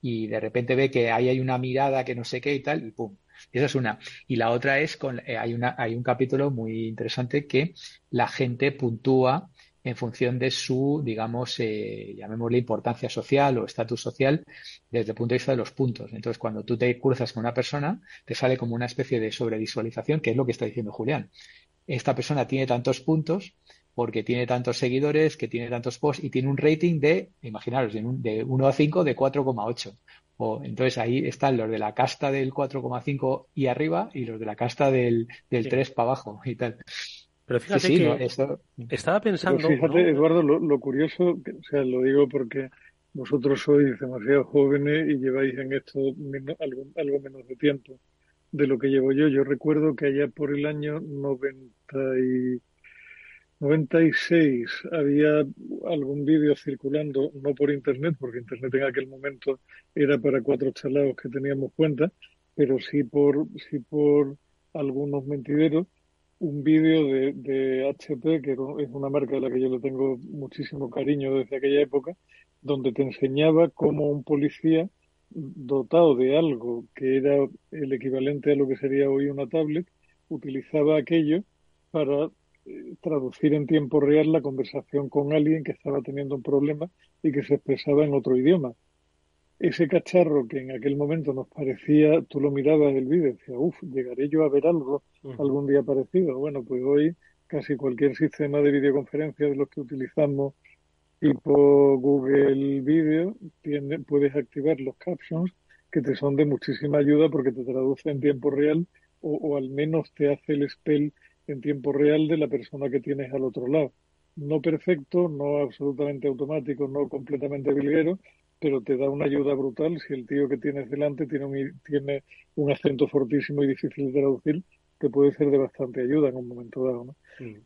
y de repente ve que ahí hay una mirada que no sé qué y tal, y pum. Esa es una. Y la otra es con, eh, hay una, hay un capítulo muy interesante que la gente puntúa en función de su, digamos, eh, llamémosle importancia social o estatus social desde el punto de vista de los puntos. Entonces, cuando tú te cruzas con una persona, te sale como una especie de sobrevisualización, que es lo que está diciendo Julián. Esta persona tiene tantos puntos porque tiene tantos seguidores, que tiene tantos posts y tiene un rating de, imaginaros, de, un- de 1 a 5 de 4,8. O, entonces ahí están los de la casta del 4,5 y arriba y los de la casta del, del Sí. 3 para abajo y tal. Pero Sí, fíjate sí, que no, esto- estaba Pero pensando, fíjate, ¿no? Eduardo, lo, lo curioso, que- o sea, lo digo porque vosotros sois demasiado jóvenes y lleváis en esto menos- algo, algo menos de tiempo de lo que llevo yo. Yo recuerdo que allá por el año 90 y 96 había algún vídeo circulando, no por internet, porque internet en aquel momento era para cuatro chalados que teníamos cuenta, pero sí por, sí por algunos mentideros, un vídeo de, de HP, que es una marca a la que yo le tengo muchísimo cariño desde aquella época, donde te enseñaba cómo un policía dotado de algo que era el equivalente a lo que sería hoy una tablet, utilizaba aquello para traducir en tiempo real la conversación con alguien que estaba teniendo un problema y que se expresaba en otro idioma. Ese cacharro que en aquel momento nos parecía, tú lo mirabas el vídeo y decías, uff, llegaré yo a ver algo algún día parecido. Bueno, pues hoy casi cualquier sistema de videoconferencia de los que utilizamos, tipo Google Video, tiene, puedes activar los captions que te son de muchísima ayuda porque te traduce en tiempo real o, o al menos te hace el spell en tiempo real de la persona que tienes al otro lado. No perfecto, no absolutamente automático, no completamente bilguero, pero te da una ayuda brutal si el tío que tienes delante tiene un, tiene un acento fortísimo y difícil de traducir, te puede ser de bastante ayuda en un momento dado, ¿no?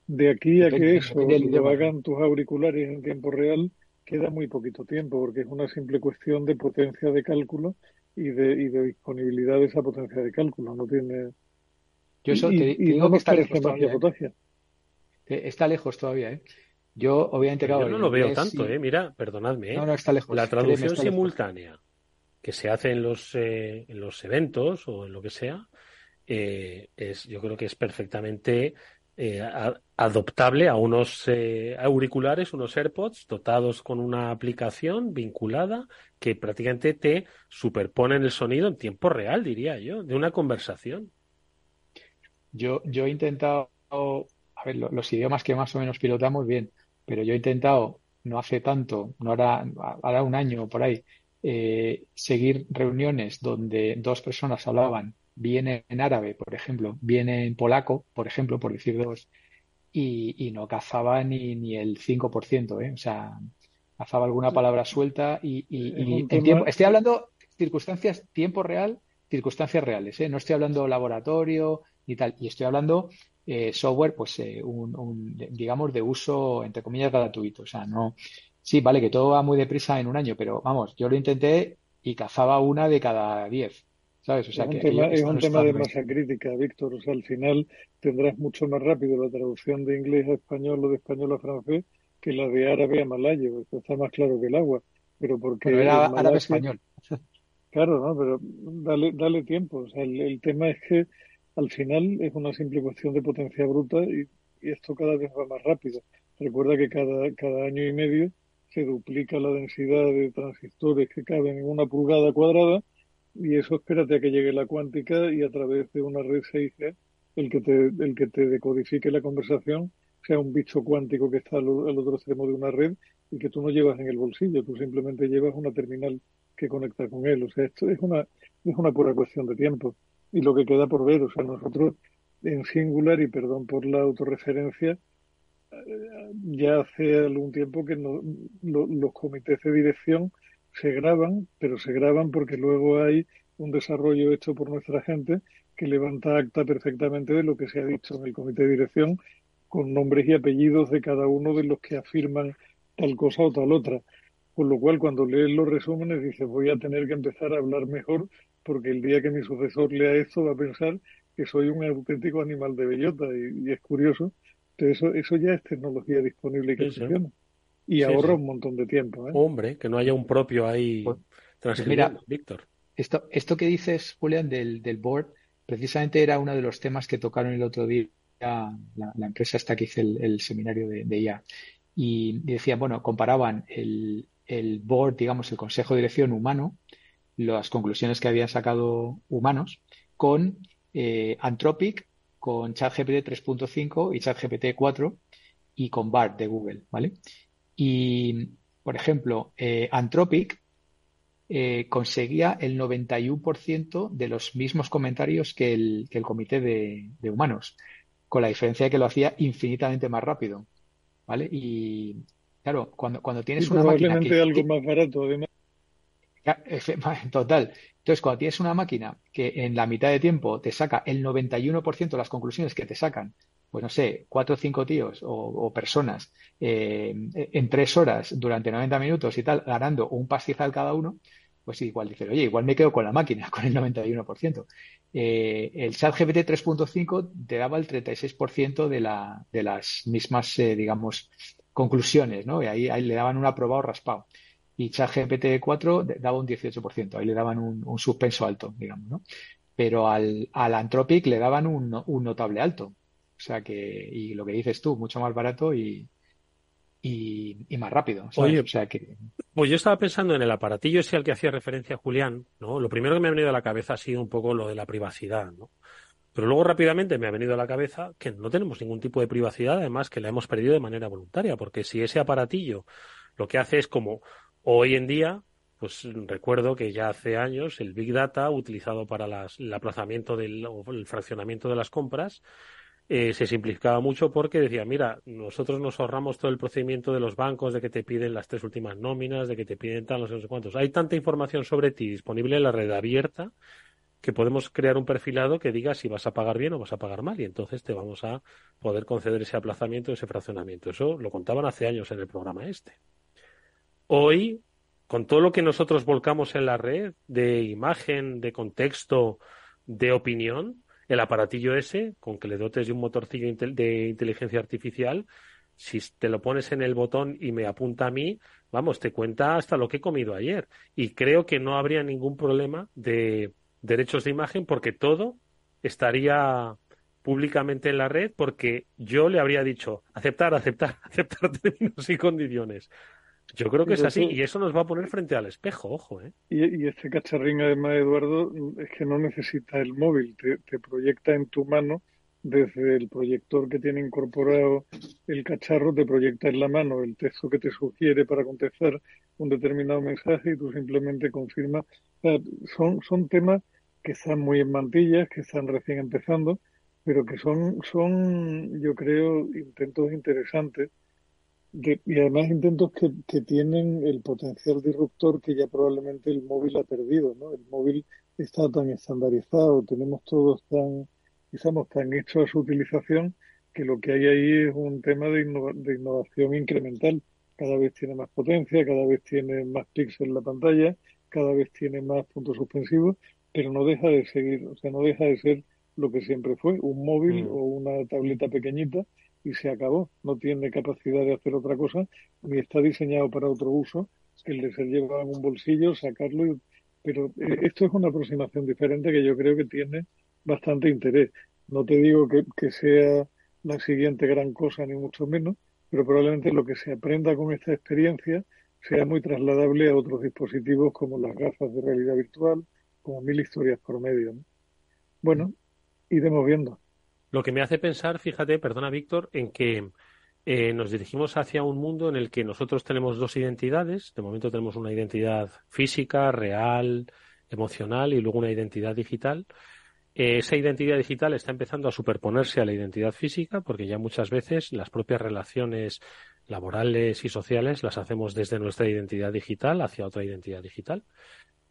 De aquí a que eso del lo hagan tus auriculares en tiempo real, queda muy poquito tiempo, porque es una simple cuestión de potencia de cálculo y de, y de disponibilidad de esa potencia de cálculo. No tiene. Yo eso y, te, y te digo no que nos está lejos todavía, ¿eh? potagia. Eh, Está lejos todavía, ¿eh? Yo, obviamente, claro, yo no lo veo tanto. ¿eh? Mira, perdonadme, ¿eh? No, no, está lejos. La Créeme, traducción está lejos. simultánea que se hace en los, eh, en los eventos o en lo que sea, eh, es, yo creo que es perfectamente eh, a- adoptable a unos eh, auriculares, unos AirPods dotados con una aplicación vinculada que prácticamente te superponen el sonido en tiempo real, diría yo, de una conversación. Yo, yo he intentado, a ver, lo- los idiomas que más o menos pilotamos, bien, pero yo he intentado, no hace tanto, no hará, hará un año o por ahí, eh, seguir reuniones donde dos personas hablaban bien en árabe, por ejemplo, bien en polaco, por ejemplo, por decir dos, y, y no cazaba ni, ni el 5%, ¿eh? O sea, cazaba alguna palabra suelta y, y- y en tiempo, estoy hablando circunstancias, tiempo real, circunstancias reales, ¿eh? No estoy hablando laboratorio ni tal, y estoy hablando eh, software, pues eh, un, un, digamos, de uso, entre comillas, gratuito. O sea, no, sí, vale, que todo va muy deprisa en un año, pero vamos, yo lo intenté y cazaba una de cada diez. ¿Sabes? O sea, es que tema, es un tema de masa crítica, Víctor. O sea, al final tendrás mucho más rápido la traducción de inglés a español o de español a francés que la de árabe a malayo. Está más claro que el agua. Pero porque Bueno, era árabe-español. Claro, ¿no? Pero dale, dale tiempo. O sea, el, el tema es que al final es una simple cuestión de potencia bruta y, esto cada vez va más rápido. Recuerda que cada, cada año y medio se duplica la densidad de transistores que caben en una pulgada cuadrada y eso espérate a que llegue la cuántica y a través de una red 6G el que te, el que te decodifique la conversación sea un bicho cuántico que está al, al otro extremo de una red y que tú no llevas en el bolsillo, tú simplemente llevas una terminal que conecta con él. O sea, esto es una, es una pura cuestión de tiempo. Y lo que queda por ver, o sea, nosotros en Singular, y perdón por la autorreferencia, eh, ya hace algún tiempo que no- lo- los comités de dirección se graban, pero se graban porque luego hay un desarrollo hecho por nuestra gente que levanta acta perfectamente de lo que se ha dicho en el comité de dirección con nombres y apellidos de cada uno de los que afirman tal cosa o tal otra. Con lo cual, cuando lees los resúmenes, dices, voy a tener que empezar a hablar mejor porque el día que mi sucesor lea esto va a pensar que soy un auténtico animal de bellota y, y es curioso. Entonces, eso, eso ya es tecnología disponible y que Sí, sí. funciona. Y Sí, ahorra sí. un montón de tiempo. ¿eh? Hombre, que no haya un propio ahí Pues transcribiendo, mira, Víctor. Esto, esto que dices, Julián, del, del board, precisamente era uno de los temas que tocaron el otro día la, la empresa esta que hice el, el seminario de, de IA. Y, y decían, bueno, comparaban el, el board, digamos, el consejo de dirección humano, las conclusiones que habían sacado humanos, con eh, Anthropic, con ChatGPT 3.5 y ChatGPT 4 y con BART de Google, ¿vale? Y, por ejemplo, eh, Anthropic eh, conseguía el 91% de los mismos comentarios que el, que el comité de, de humanos, con la diferencia de que lo hacía infinitamente más rápido, ¿vale? Y claro, cuando, cuando Y tienes una máquina probablemente que, algo más barato, además. Total. Entonces, cuando tienes una máquina que en la mitad de tiempo te saca el 91% de las conclusiones que te sacan, pues no sé, cuatro o cinco tíos o, o personas eh, en tres horas durante 90 minutos y tal, ganando un pastizal cada uno, pues igual dices, oye, igual me quedo con la máquina, con el 91%. Eh, el ChatGPT 3.5 te daba el 36% de, la, de las mismas, eh, digamos, conclusiones, ¿no? Y ahí, ahí le daban un aprobado raspado y ChatGPT 4 de- daba un 18%, ahí le daban un, un suspenso alto, digamos, ¿no? Pero al, al Anthropic le daban un, un notable alto. O sea que, y lo que dices tú, mucho más barato y, y, y más rápido, ¿sabes? Oye, O sea que, Pues yo estaba pensando en el aparatillo ese al que hacía referencia Julián, ¿no? Lo primero que me ha venido a la cabeza ha sido un poco lo de la privacidad, ¿no? Pero luego rápidamente me ha venido a la cabeza que no tenemos ningún tipo de privacidad, además que la hemos perdido de manera voluntaria, porque si ese aparatillo lo que hace es como hoy en día, pues recuerdo que ya hace años el Big Data utilizado para el aplazamiento del, o el fraccionamiento de las compras eh, se simplificaba mucho porque decía, mira, nosotros nos ahorramos todo el procedimiento de los bancos, de que te piden las tres últimas nóminas, de que te piden tal, no sé, no sé cuántos. Hay tanta información sobre ti disponible en la red abierta que podemos crear un perfilado que diga si vas a pagar bien o vas a pagar mal y entonces te vamos a poder conceder ese aplazamiento, ese fraccionamiento. Eso lo contaban hace años en el programa este. Hoy, con todo lo que nosotros volcamos en la red de imagen, de contexto, de opinión, el aparatillo ese, con que le dotes de un motorcillo de inteligencia artificial, si te lo pones en el botón y me apunta a mí, vamos, te cuenta hasta lo que he comido ayer. Y creo que no habría ningún problema de derechos de imagen porque todo estaría públicamente en la red porque yo le habría dicho aceptar, aceptar, aceptar términos y condiciones. Yo creo que es así y eso nos va a poner frente al espejo, ojo, ¿eh? Y, y este cacharrín, además, Eduardo, es que no necesita el móvil, te, te proyecta en tu mano desde el proyector que tiene incorporado el cacharro, te proyecta en la mano el texto que te sugiere para contestar un determinado mensaje y tú simplemente confirmas. O sea, son, son temas que están muy en mantillas, que están recién empezando, pero que son, son yo creo, intentos interesantes de- y además intentos que, que tienen el potencial disruptor que ya probablemente el móvil ha perdido, ¿no? El móvil está tan estandarizado, tenemos todos tan, estamos tan hechos a su utilización que lo que hay ahí es un tema de, innova- de innovación incremental. Cada vez tiene más potencia, cada vez tiene más píxeles en la pantalla, cada vez tiene más puntos suspensivos, pero no deja de seguir, o sea, no deja de ser lo que siempre fue, un móvil Mm. o una tableta pequeñita y se acabó. No tiene capacidad de hacer otra cosa ni está diseñado para otro uso que el de ser llevado en un bolsillo, sacarlo. y- Pero eh, esto es una aproximación diferente que yo creo que tiene bastante interés. No te digo que, que sea la siguiente gran cosa, ni mucho menos, pero probablemente lo que se aprenda con esta experiencia sea muy trasladable a otros dispositivos como las gafas de realidad virtual, como mil historias por medio. ¿no? Bueno, iremos viendo. Lo que me hace pensar, fíjate, perdona Víctor, en que eh, nos dirigimos hacia un mundo en el que nosotros tenemos dos identidades. De momento tenemos una identidad física, real, emocional y luego una identidad digital. Eh, esa identidad digital está empezando a superponerse a la identidad física porque ya muchas veces las propias relaciones laborales y sociales las hacemos desde nuestra identidad digital hacia otra identidad digital.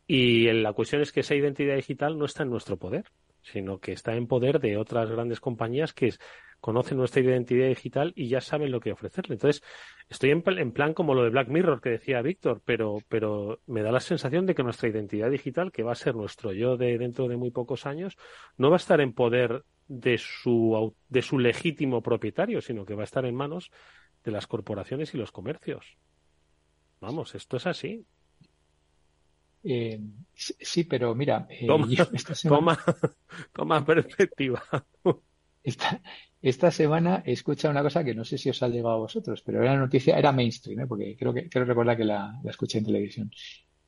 Y la cuestión es que esa identidad digital no está en nuestro poder, sino que está en poder de otras grandes compañías que conocen nuestra identidad digital y ya saben lo que ofrecerle. Entonces, estoy en, en plan como lo de Black Mirror que decía Víctor, pero, pero me da la sensación de que nuestra identidad digital, que va a ser nuestro yo de dentro de muy pocos años, no va a estar en poder de su, de su legítimo propietario, sino que va a estar en manos de las corporaciones y los comercios. Vamos, esto es así. Eh, sí, pero mira, eh, Toma, esta semana, toma, toma perspectiva. esta, esta semana he escuchado una cosa que no sé si os ha llegado a vosotros, pero era noticia, era mainstream, ¿eh? porque creo que creo recordar que la, la escuché en televisión.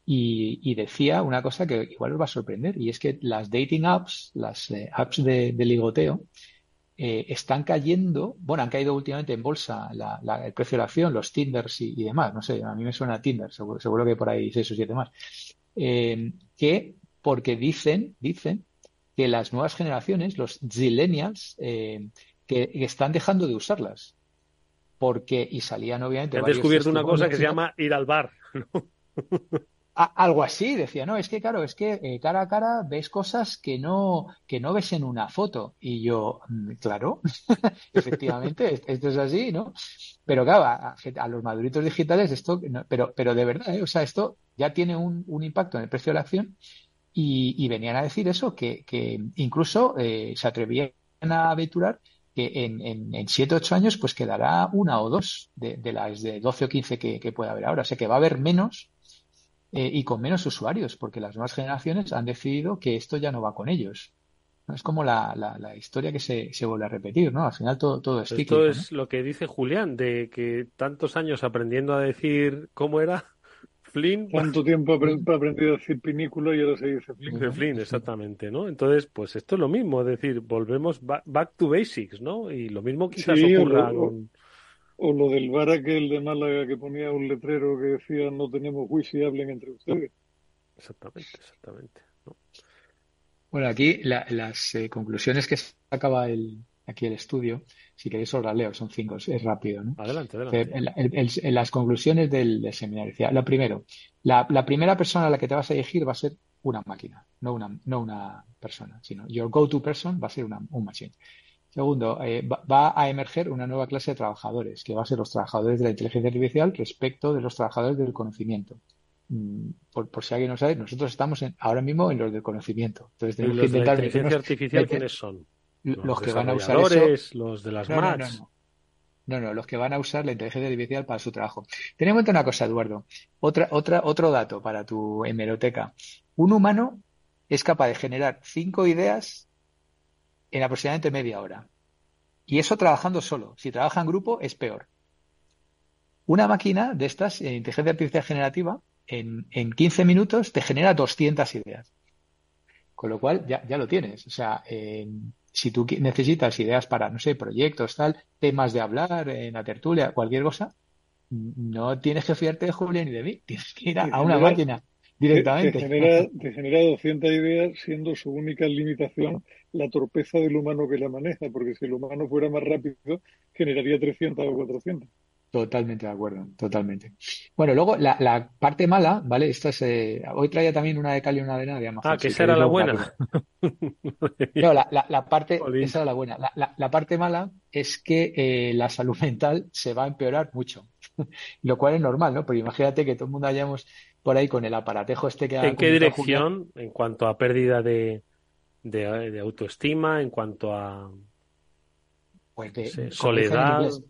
Y, y decía una cosa que igual os va a sorprender, y es que las dating apps, las eh, apps de, de ligoteo, eh, están cayendo, bueno, han caído últimamente en bolsa la- la- el precio de la acción, los Tinders y, y demás, no sé, a mí me suena a Tinder, seguro, seguro que por ahí seis o siete más, eh, que porque dicen, dicen que las nuevas generaciones, los zillennials, eh, que, que están dejando de usarlas. Porque, y salían obviamente Han descubierto una cosa que se llama ir al bar. algo así, decía, no, es que claro, es que eh, cara a cara ves cosas que no, que no ves en una foto. Y yo, mm, claro, efectivamente, es- esto es así, ¿no? Pero claro, a, los maduritos digitales esto, no- pero, pero de verdad, ¿eh? O sea, esto ya tiene un, un impacto en el precio de la acción y, y venían a decir eso, que, que incluso eh, se atrevían a aventurar que en, en, en 7 o 8 años pues quedará una o dos de, las de 12 o 15 que, que puede haber ahora. O sea que va a haber menos eh, y con menos usuarios, porque las nuevas generaciones han decidido que esto ya no va con ellos. ¿no? Es como la, la, la historia que se, se vuelve a repetir, ¿no? Al final todo, todo es cíclico, Esto ¿no? es lo que dice Julián, de que tantos años aprendiendo a decir cómo era Flynn. Tanto tiempo apre- aprendido a decir pinícula y ahora se dice Flynn. De Flynn, exactamente, ¿no? Entonces, pues esto es lo mismo, es decir, volvemos ba- back to basics, ¿no? Y lo mismo quizás Sí, ocurra o- con... o lo del bar aquel de Málaga que ponía un letrero que decía no tenemos juicio y hablen entre ustedes. Exactamente, exactamente. ¿no? Bueno, aquí la- las eh, conclusiones que sacaba el, aquí el estudio, si queréis os las leo, son cinco, es, es rápido, ¿no? Adelante, Eh, adelante. el- el- el- en las conclusiones del, del seminario. Decía, lo primero, la, la primera persona a la que te vas a dirigir va a ser una máquina, no una, no una persona, sino your go-to person va a ser una, un machine. Segundo, eh, va, va a emerger una nueva clase de trabajadores, que va a ser los trabajadores de la inteligencia artificial respecto de los trabajadores del conocimiento. Mm, Por, por si alguien no sabe, nosotros estamos en- ahora mismo en los del conocimiento. Entonces ¿Y tenemos que los de la inteligencia artificial quiénes son? los Los que van a usar eso. los de las no. No, no, los que van a usar la inteligencia artificial para su trabajo. Ten en cuenta una cosa, Eduardo. Otra, otra, otro dato para tu hemeroteca. Un humano es capaz de generar cinco ideas en aproximadamente media hora. Y eso trabajando solo. Si trabaja en grupo, es peor. Una máquina de estas, en inteligencia artificial generativa, en, en 15 minutos te genera 200 ideas. Con lo cual ya, ya lo tienes. O sea, eh, si tú necesitas ideas para, no sé, proyectos, tal, temas de hablar en la tertulia, cualquier cosa, n- no tienes que fiarte de Julián ni de mí. Tienes que ir a, una máquina Te, te directamente. genera, te genera 200 ideas siendo su única limitación la torpeza del humano que la maneja, porque si el humano fuera más rápido, generaría 300 o 400. Totalmente de acuerdo, totalmente. Bueno, luego la, la parte mala, ¿vale? Esta es, eh, hoy traía también una de cal y una de Amazon. Ah, que si esa era la buena. No, la, la, la parte, esa era la buena. La, la, la parte mala es que eh, la salud mental se va a empeorar mucho, lo cual es normal, ¿no? Porque imagínate que todo el mundo hayamos por ahí con el aparatejo este que ha ¿En qué Julián. dirección en cuanto a pérdida de, de, de autoestima, en cuanto a Pues de- no sé, soledad? inglés,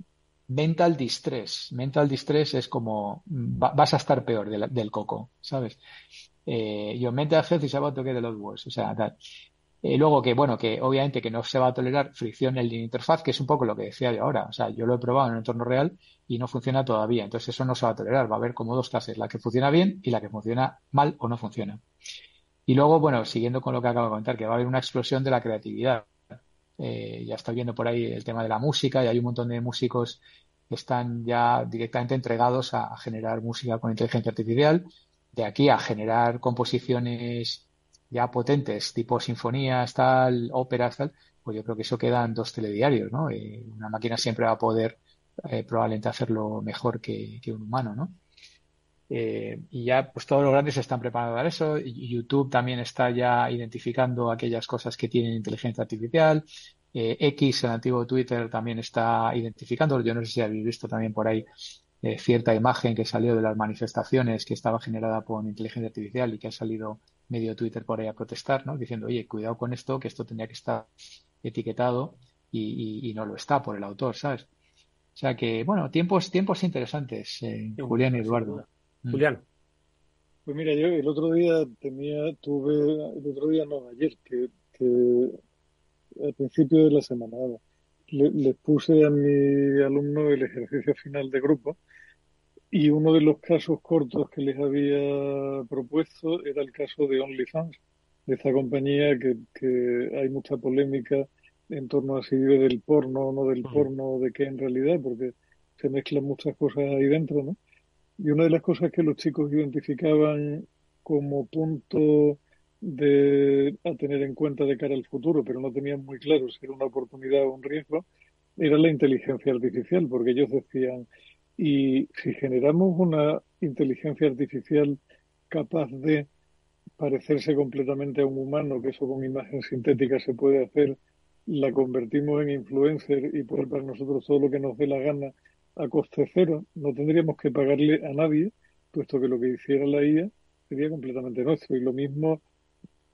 mental distress. Mental distress es como va- vas a estar peor del, del coco, ¿sabes? Eh, your mental health is about to get a lot worse. O sea, tal. Eh, luego que, bueno, que obviamente que no se va a tolerar fricción en la interfaz, que es un poco lo que decía yo ahora. O sea, yo lo he probado en un entorno real y no funciona todavía. Entonces eso no se va a tolerar. Va a haber como dos clases, la que funciona bien y la que funciona mal o no funciona. Y luego, bueno, siguiendo con lo que acabo de contar, que va a haber una explosión de la creatividad. Eh, ya estoy viendo por ahí el tema de la música y hay un montón de músicos que están ya directamente entregados a, a generar música con inteligencia artificial, de aquí a generar composiciones ya potentes, tipo sinfonías, tal, óperas, tal, pues yo creo que eso quedan dos telediarios, ¿no? Eh, una máquina siempre va a poder eh, probablemente hacerlo mejor que, un humano, ¿no? Eh, y ya, pues todos los grandes están preparando para eso. YouTube también está ya identificando aquellas cosas que tienen inteligencia artificial. Eh, X, el antiguo Twitter, también está identificando. Yo no sé si habéis visto también por ahí cierta imagen que salió de las manifestaciones que estaba generada por inteligencia artificial y que ha salido medio Twitter por ahí a protestar, ¿no? Diciendo, oye, cuidado con esto, que esto tendría que estar etiquetado y, y- y no lo está por el autor, ¿sabes? O sea que, bueno, tiempos, tiempos interesantes, eh, Julián y Eduardo. Mm. Julián. Pues mira, yo el otro día tenía, tuve, el otro día no, ayer, que, que al principio de la semana, le- les puse a mi alumno el ejercicio final de grupo y uno de los casos cortos que les había propuesto era el caso de OnlyFans, de esta compañía que, que hay mucha polémica en torno a si vive del porno o no del porno, o de qué en realidad, porque se mezclan muchas cosas ahí dentro, ¿no? Y una de las cosas que los chicos identificaban como punto de, a tener en cuenta de cara al futuro, pero no tenían muy claro si era una oportunidad o un riesgo, era la inteligencia artificial, porque ellos decían, y si generamos una inteligencia artificial capaz de parecerse completamente a un humano, que eso con imagen sintética se puede hacer, la convertimos en influencer y poder para nosotros todo lo que nos dé la gana a coste cero, no tendríamos que pagarle a nadie, puesto que lo que hiciera la IA sería completamente nuestro. Y lo mismo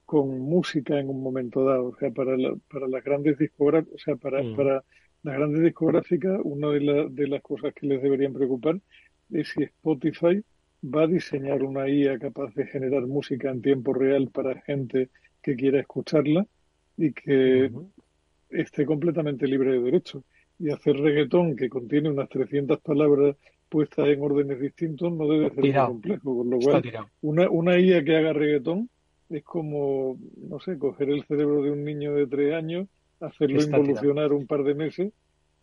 con música en un momento dado. O sea, para, la- para las grandes discográficas, o sea, para, Mm. para las grandes discográficas, una de, la- de las cosas que les deberían preocupar es si Spotify va a diseñar una IA capaz de generar música en tiempo real para gente que quiera escucharla y que esté completamente libre de derechos. Y hacer reggaetón que contiene unas 300 palabras puestas en órdenes distintos no debe ser muy complejo. Con lo cual, una, una IA que haga reggaetón es como, no sé, coger el cerebro de un niño de tres años, hacerlo Está involucionar un par de meses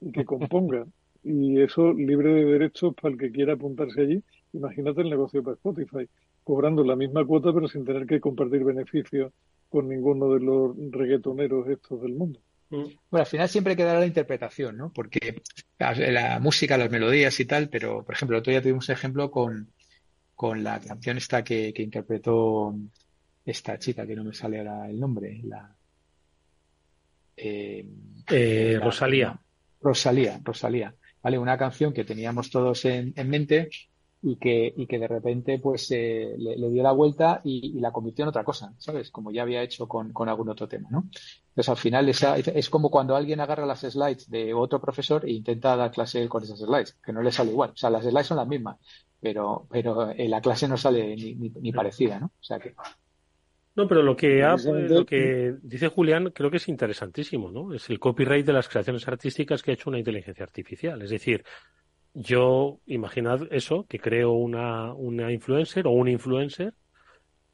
y que componga. Y eso libre de derechos para el que quiera apuntarse allí. Imagínate el negocio para Spotify, cobrando la misma cuota pero sin tener que compartir beneficios con ninguno de los reggaetoneros estos del mundo. Bueno, al final siempre quedará la interpretación, ¿no? Porque la, la música, las melodías y tal, pero, por ejemplo, el otro día tuvimos un ejemplo con, con la canción esta que, que interpretó esta chica, que no me sale ahora el nombre, la... eh, Eh, la- Rosalía. Rosalía, Rosalía, ¿vale? Una canción que teníamos todos en, en mente y que, y que de repente pues eh, le, le dio la vuelta y, y la convirtió en otra cosa, ¿sabes? Como ya había hecho con, con algún otro tema, ¿no? Entonces al final esa, es como cuando alguien agarra las slides de otro profesor e intenta dar clase con esas slides, que no le sale igual. O sea, las slides son las mismas, pero, pero en la clase no sale ni, ni, ni parecida, ¿no? O sea que No, pero lo que, ha- lo que dice Julián creo que es interesantísimo, ¿no? Es el copyright de las creaciones artísticas que ha hecho una inteligencia artificial. Es decir, yo, imaginad eso, que creo una, una influencer o un influencer,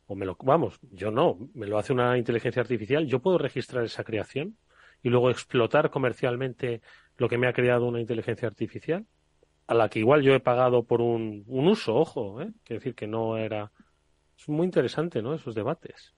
o me lo, vamos, yo no, me lo hace una inteligencia artificial, yo puedo registrar esa creación y luego explotar comercialmente lo que me ha creado una inteligencia artificial, a la que igual yo he pagado por un, un uso, ojo, ¿eh? Quiero decir que no era... Es muy interesante, ¿no? Esos debates.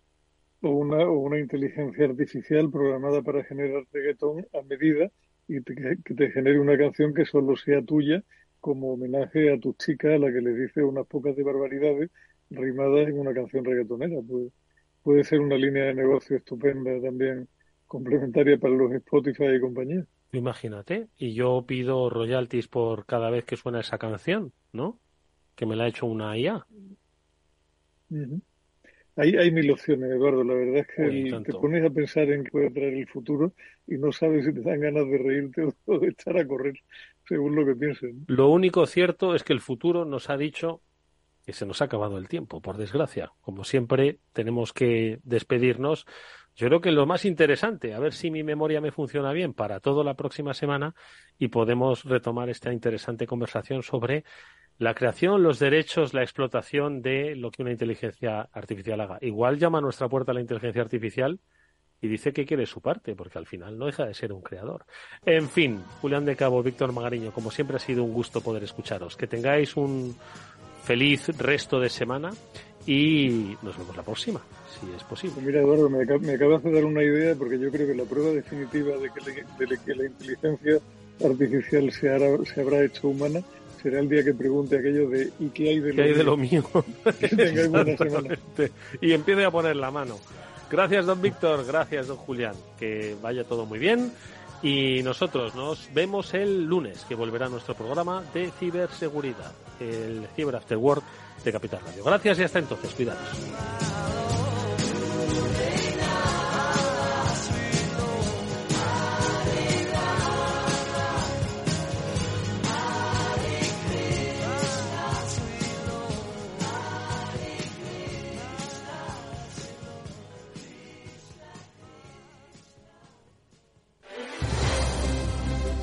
o una, o una inteligencia artificial programada para generar reggaetón a medida y te- que, te genere una canción que solo sea tuya como homenaje a tu chica a la que le dice unas pocas de barbaridades rimadas en una canción reggaetonera. Pues, puede ser una línea de negocio estupenda también complementaria para los Spotify y compañía. Imagínate, y yo pido royalties por cada vez que suena esa canción, ¿no? Que me la ha hecho una IA. Hay, hay mil opciones, Eduardo. La verdad es que te pones a pensar en qué puede traer el futuro y no sabes si te dan ganas de reírte o de echar a correr, según lo que piensen. Lo único cierto es que el futuro nos ha dicho que se nos ha acabado el tiempo, por desgracia. Como siempre, tenemos que despedirnos. Yo creo que lo más interesante, a ver si mi memoria me funciona bien para toda la próxima semana y podemos retomar esta interesante conversación sobre la creación, los derechos, la explotación de lo que una inteligencia artificial haga. Igual llama a nuestra puerta la inteligencia artificial y dice que quiere su parte, porque al final no deja de ser un creador. En fin, Julián de Cabo, Víctor Magariño, como siempre ha sido un gusto poder escucharos. Que tengáis un feliz resto de semana y nos vemos la próxima, si es posible. Mira, Eduardo, me, acabas de dar una idea porque yo creo que la prueba definitiva de que, de que la inteligencia artificial se, hará, se habrá hecho humana será el día que pregunte aquello de ¿y qué hay de lo, hay de lo mío? Y empiece a poner la mano. Gracias, don Víctor. Gracias, don Julián. Que vaya todo muy bien. Y nosotros nos vemos el lunes, que volverá nuestro programa de ciberseguridad, el Cyber After Work de Capital Radio. Gracias y hasta entonces. Cuidados.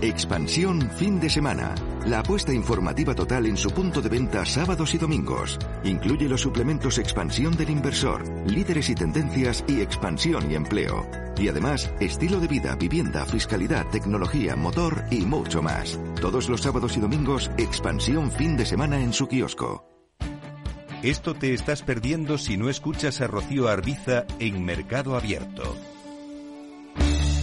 Expansión fin de semana. La apuesta informativa total en su punto de venta sábados y domingos. Incluye los suplementos Expansión del Inversor, líderes y tendencias y expansión y empleo. Y además, estilo de vida, vivienda, fiscalidad, tecnología, motor y mucho más. Todos los sábados y domingos, Expansión fin de semana en su kiosco. Esto te estás perdiendo si no escuchas a Rocío Arbiza en Mercado Abierto.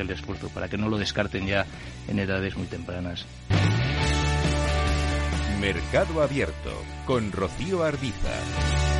hacer el esfuerzo para que no lo descarten ya en edades muy tempranas. Mercado Abierto con Rocío Arbiza.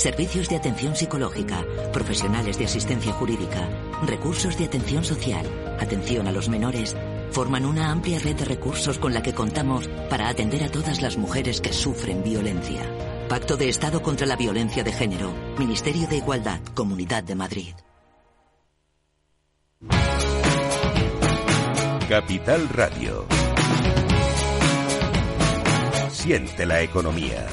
servicios de atención psicológica, profesionales de asistencia jurídica, recursos de atención social, atención a los menores forman una amplia red de recursos con la que contamos para atender a todas las mujeres que sufren violencia. Pacto de Estado contra la Violencia de Género, Ministerio de Igualdad, Comunidad de Madrid. Capital Radio. Siente la economía.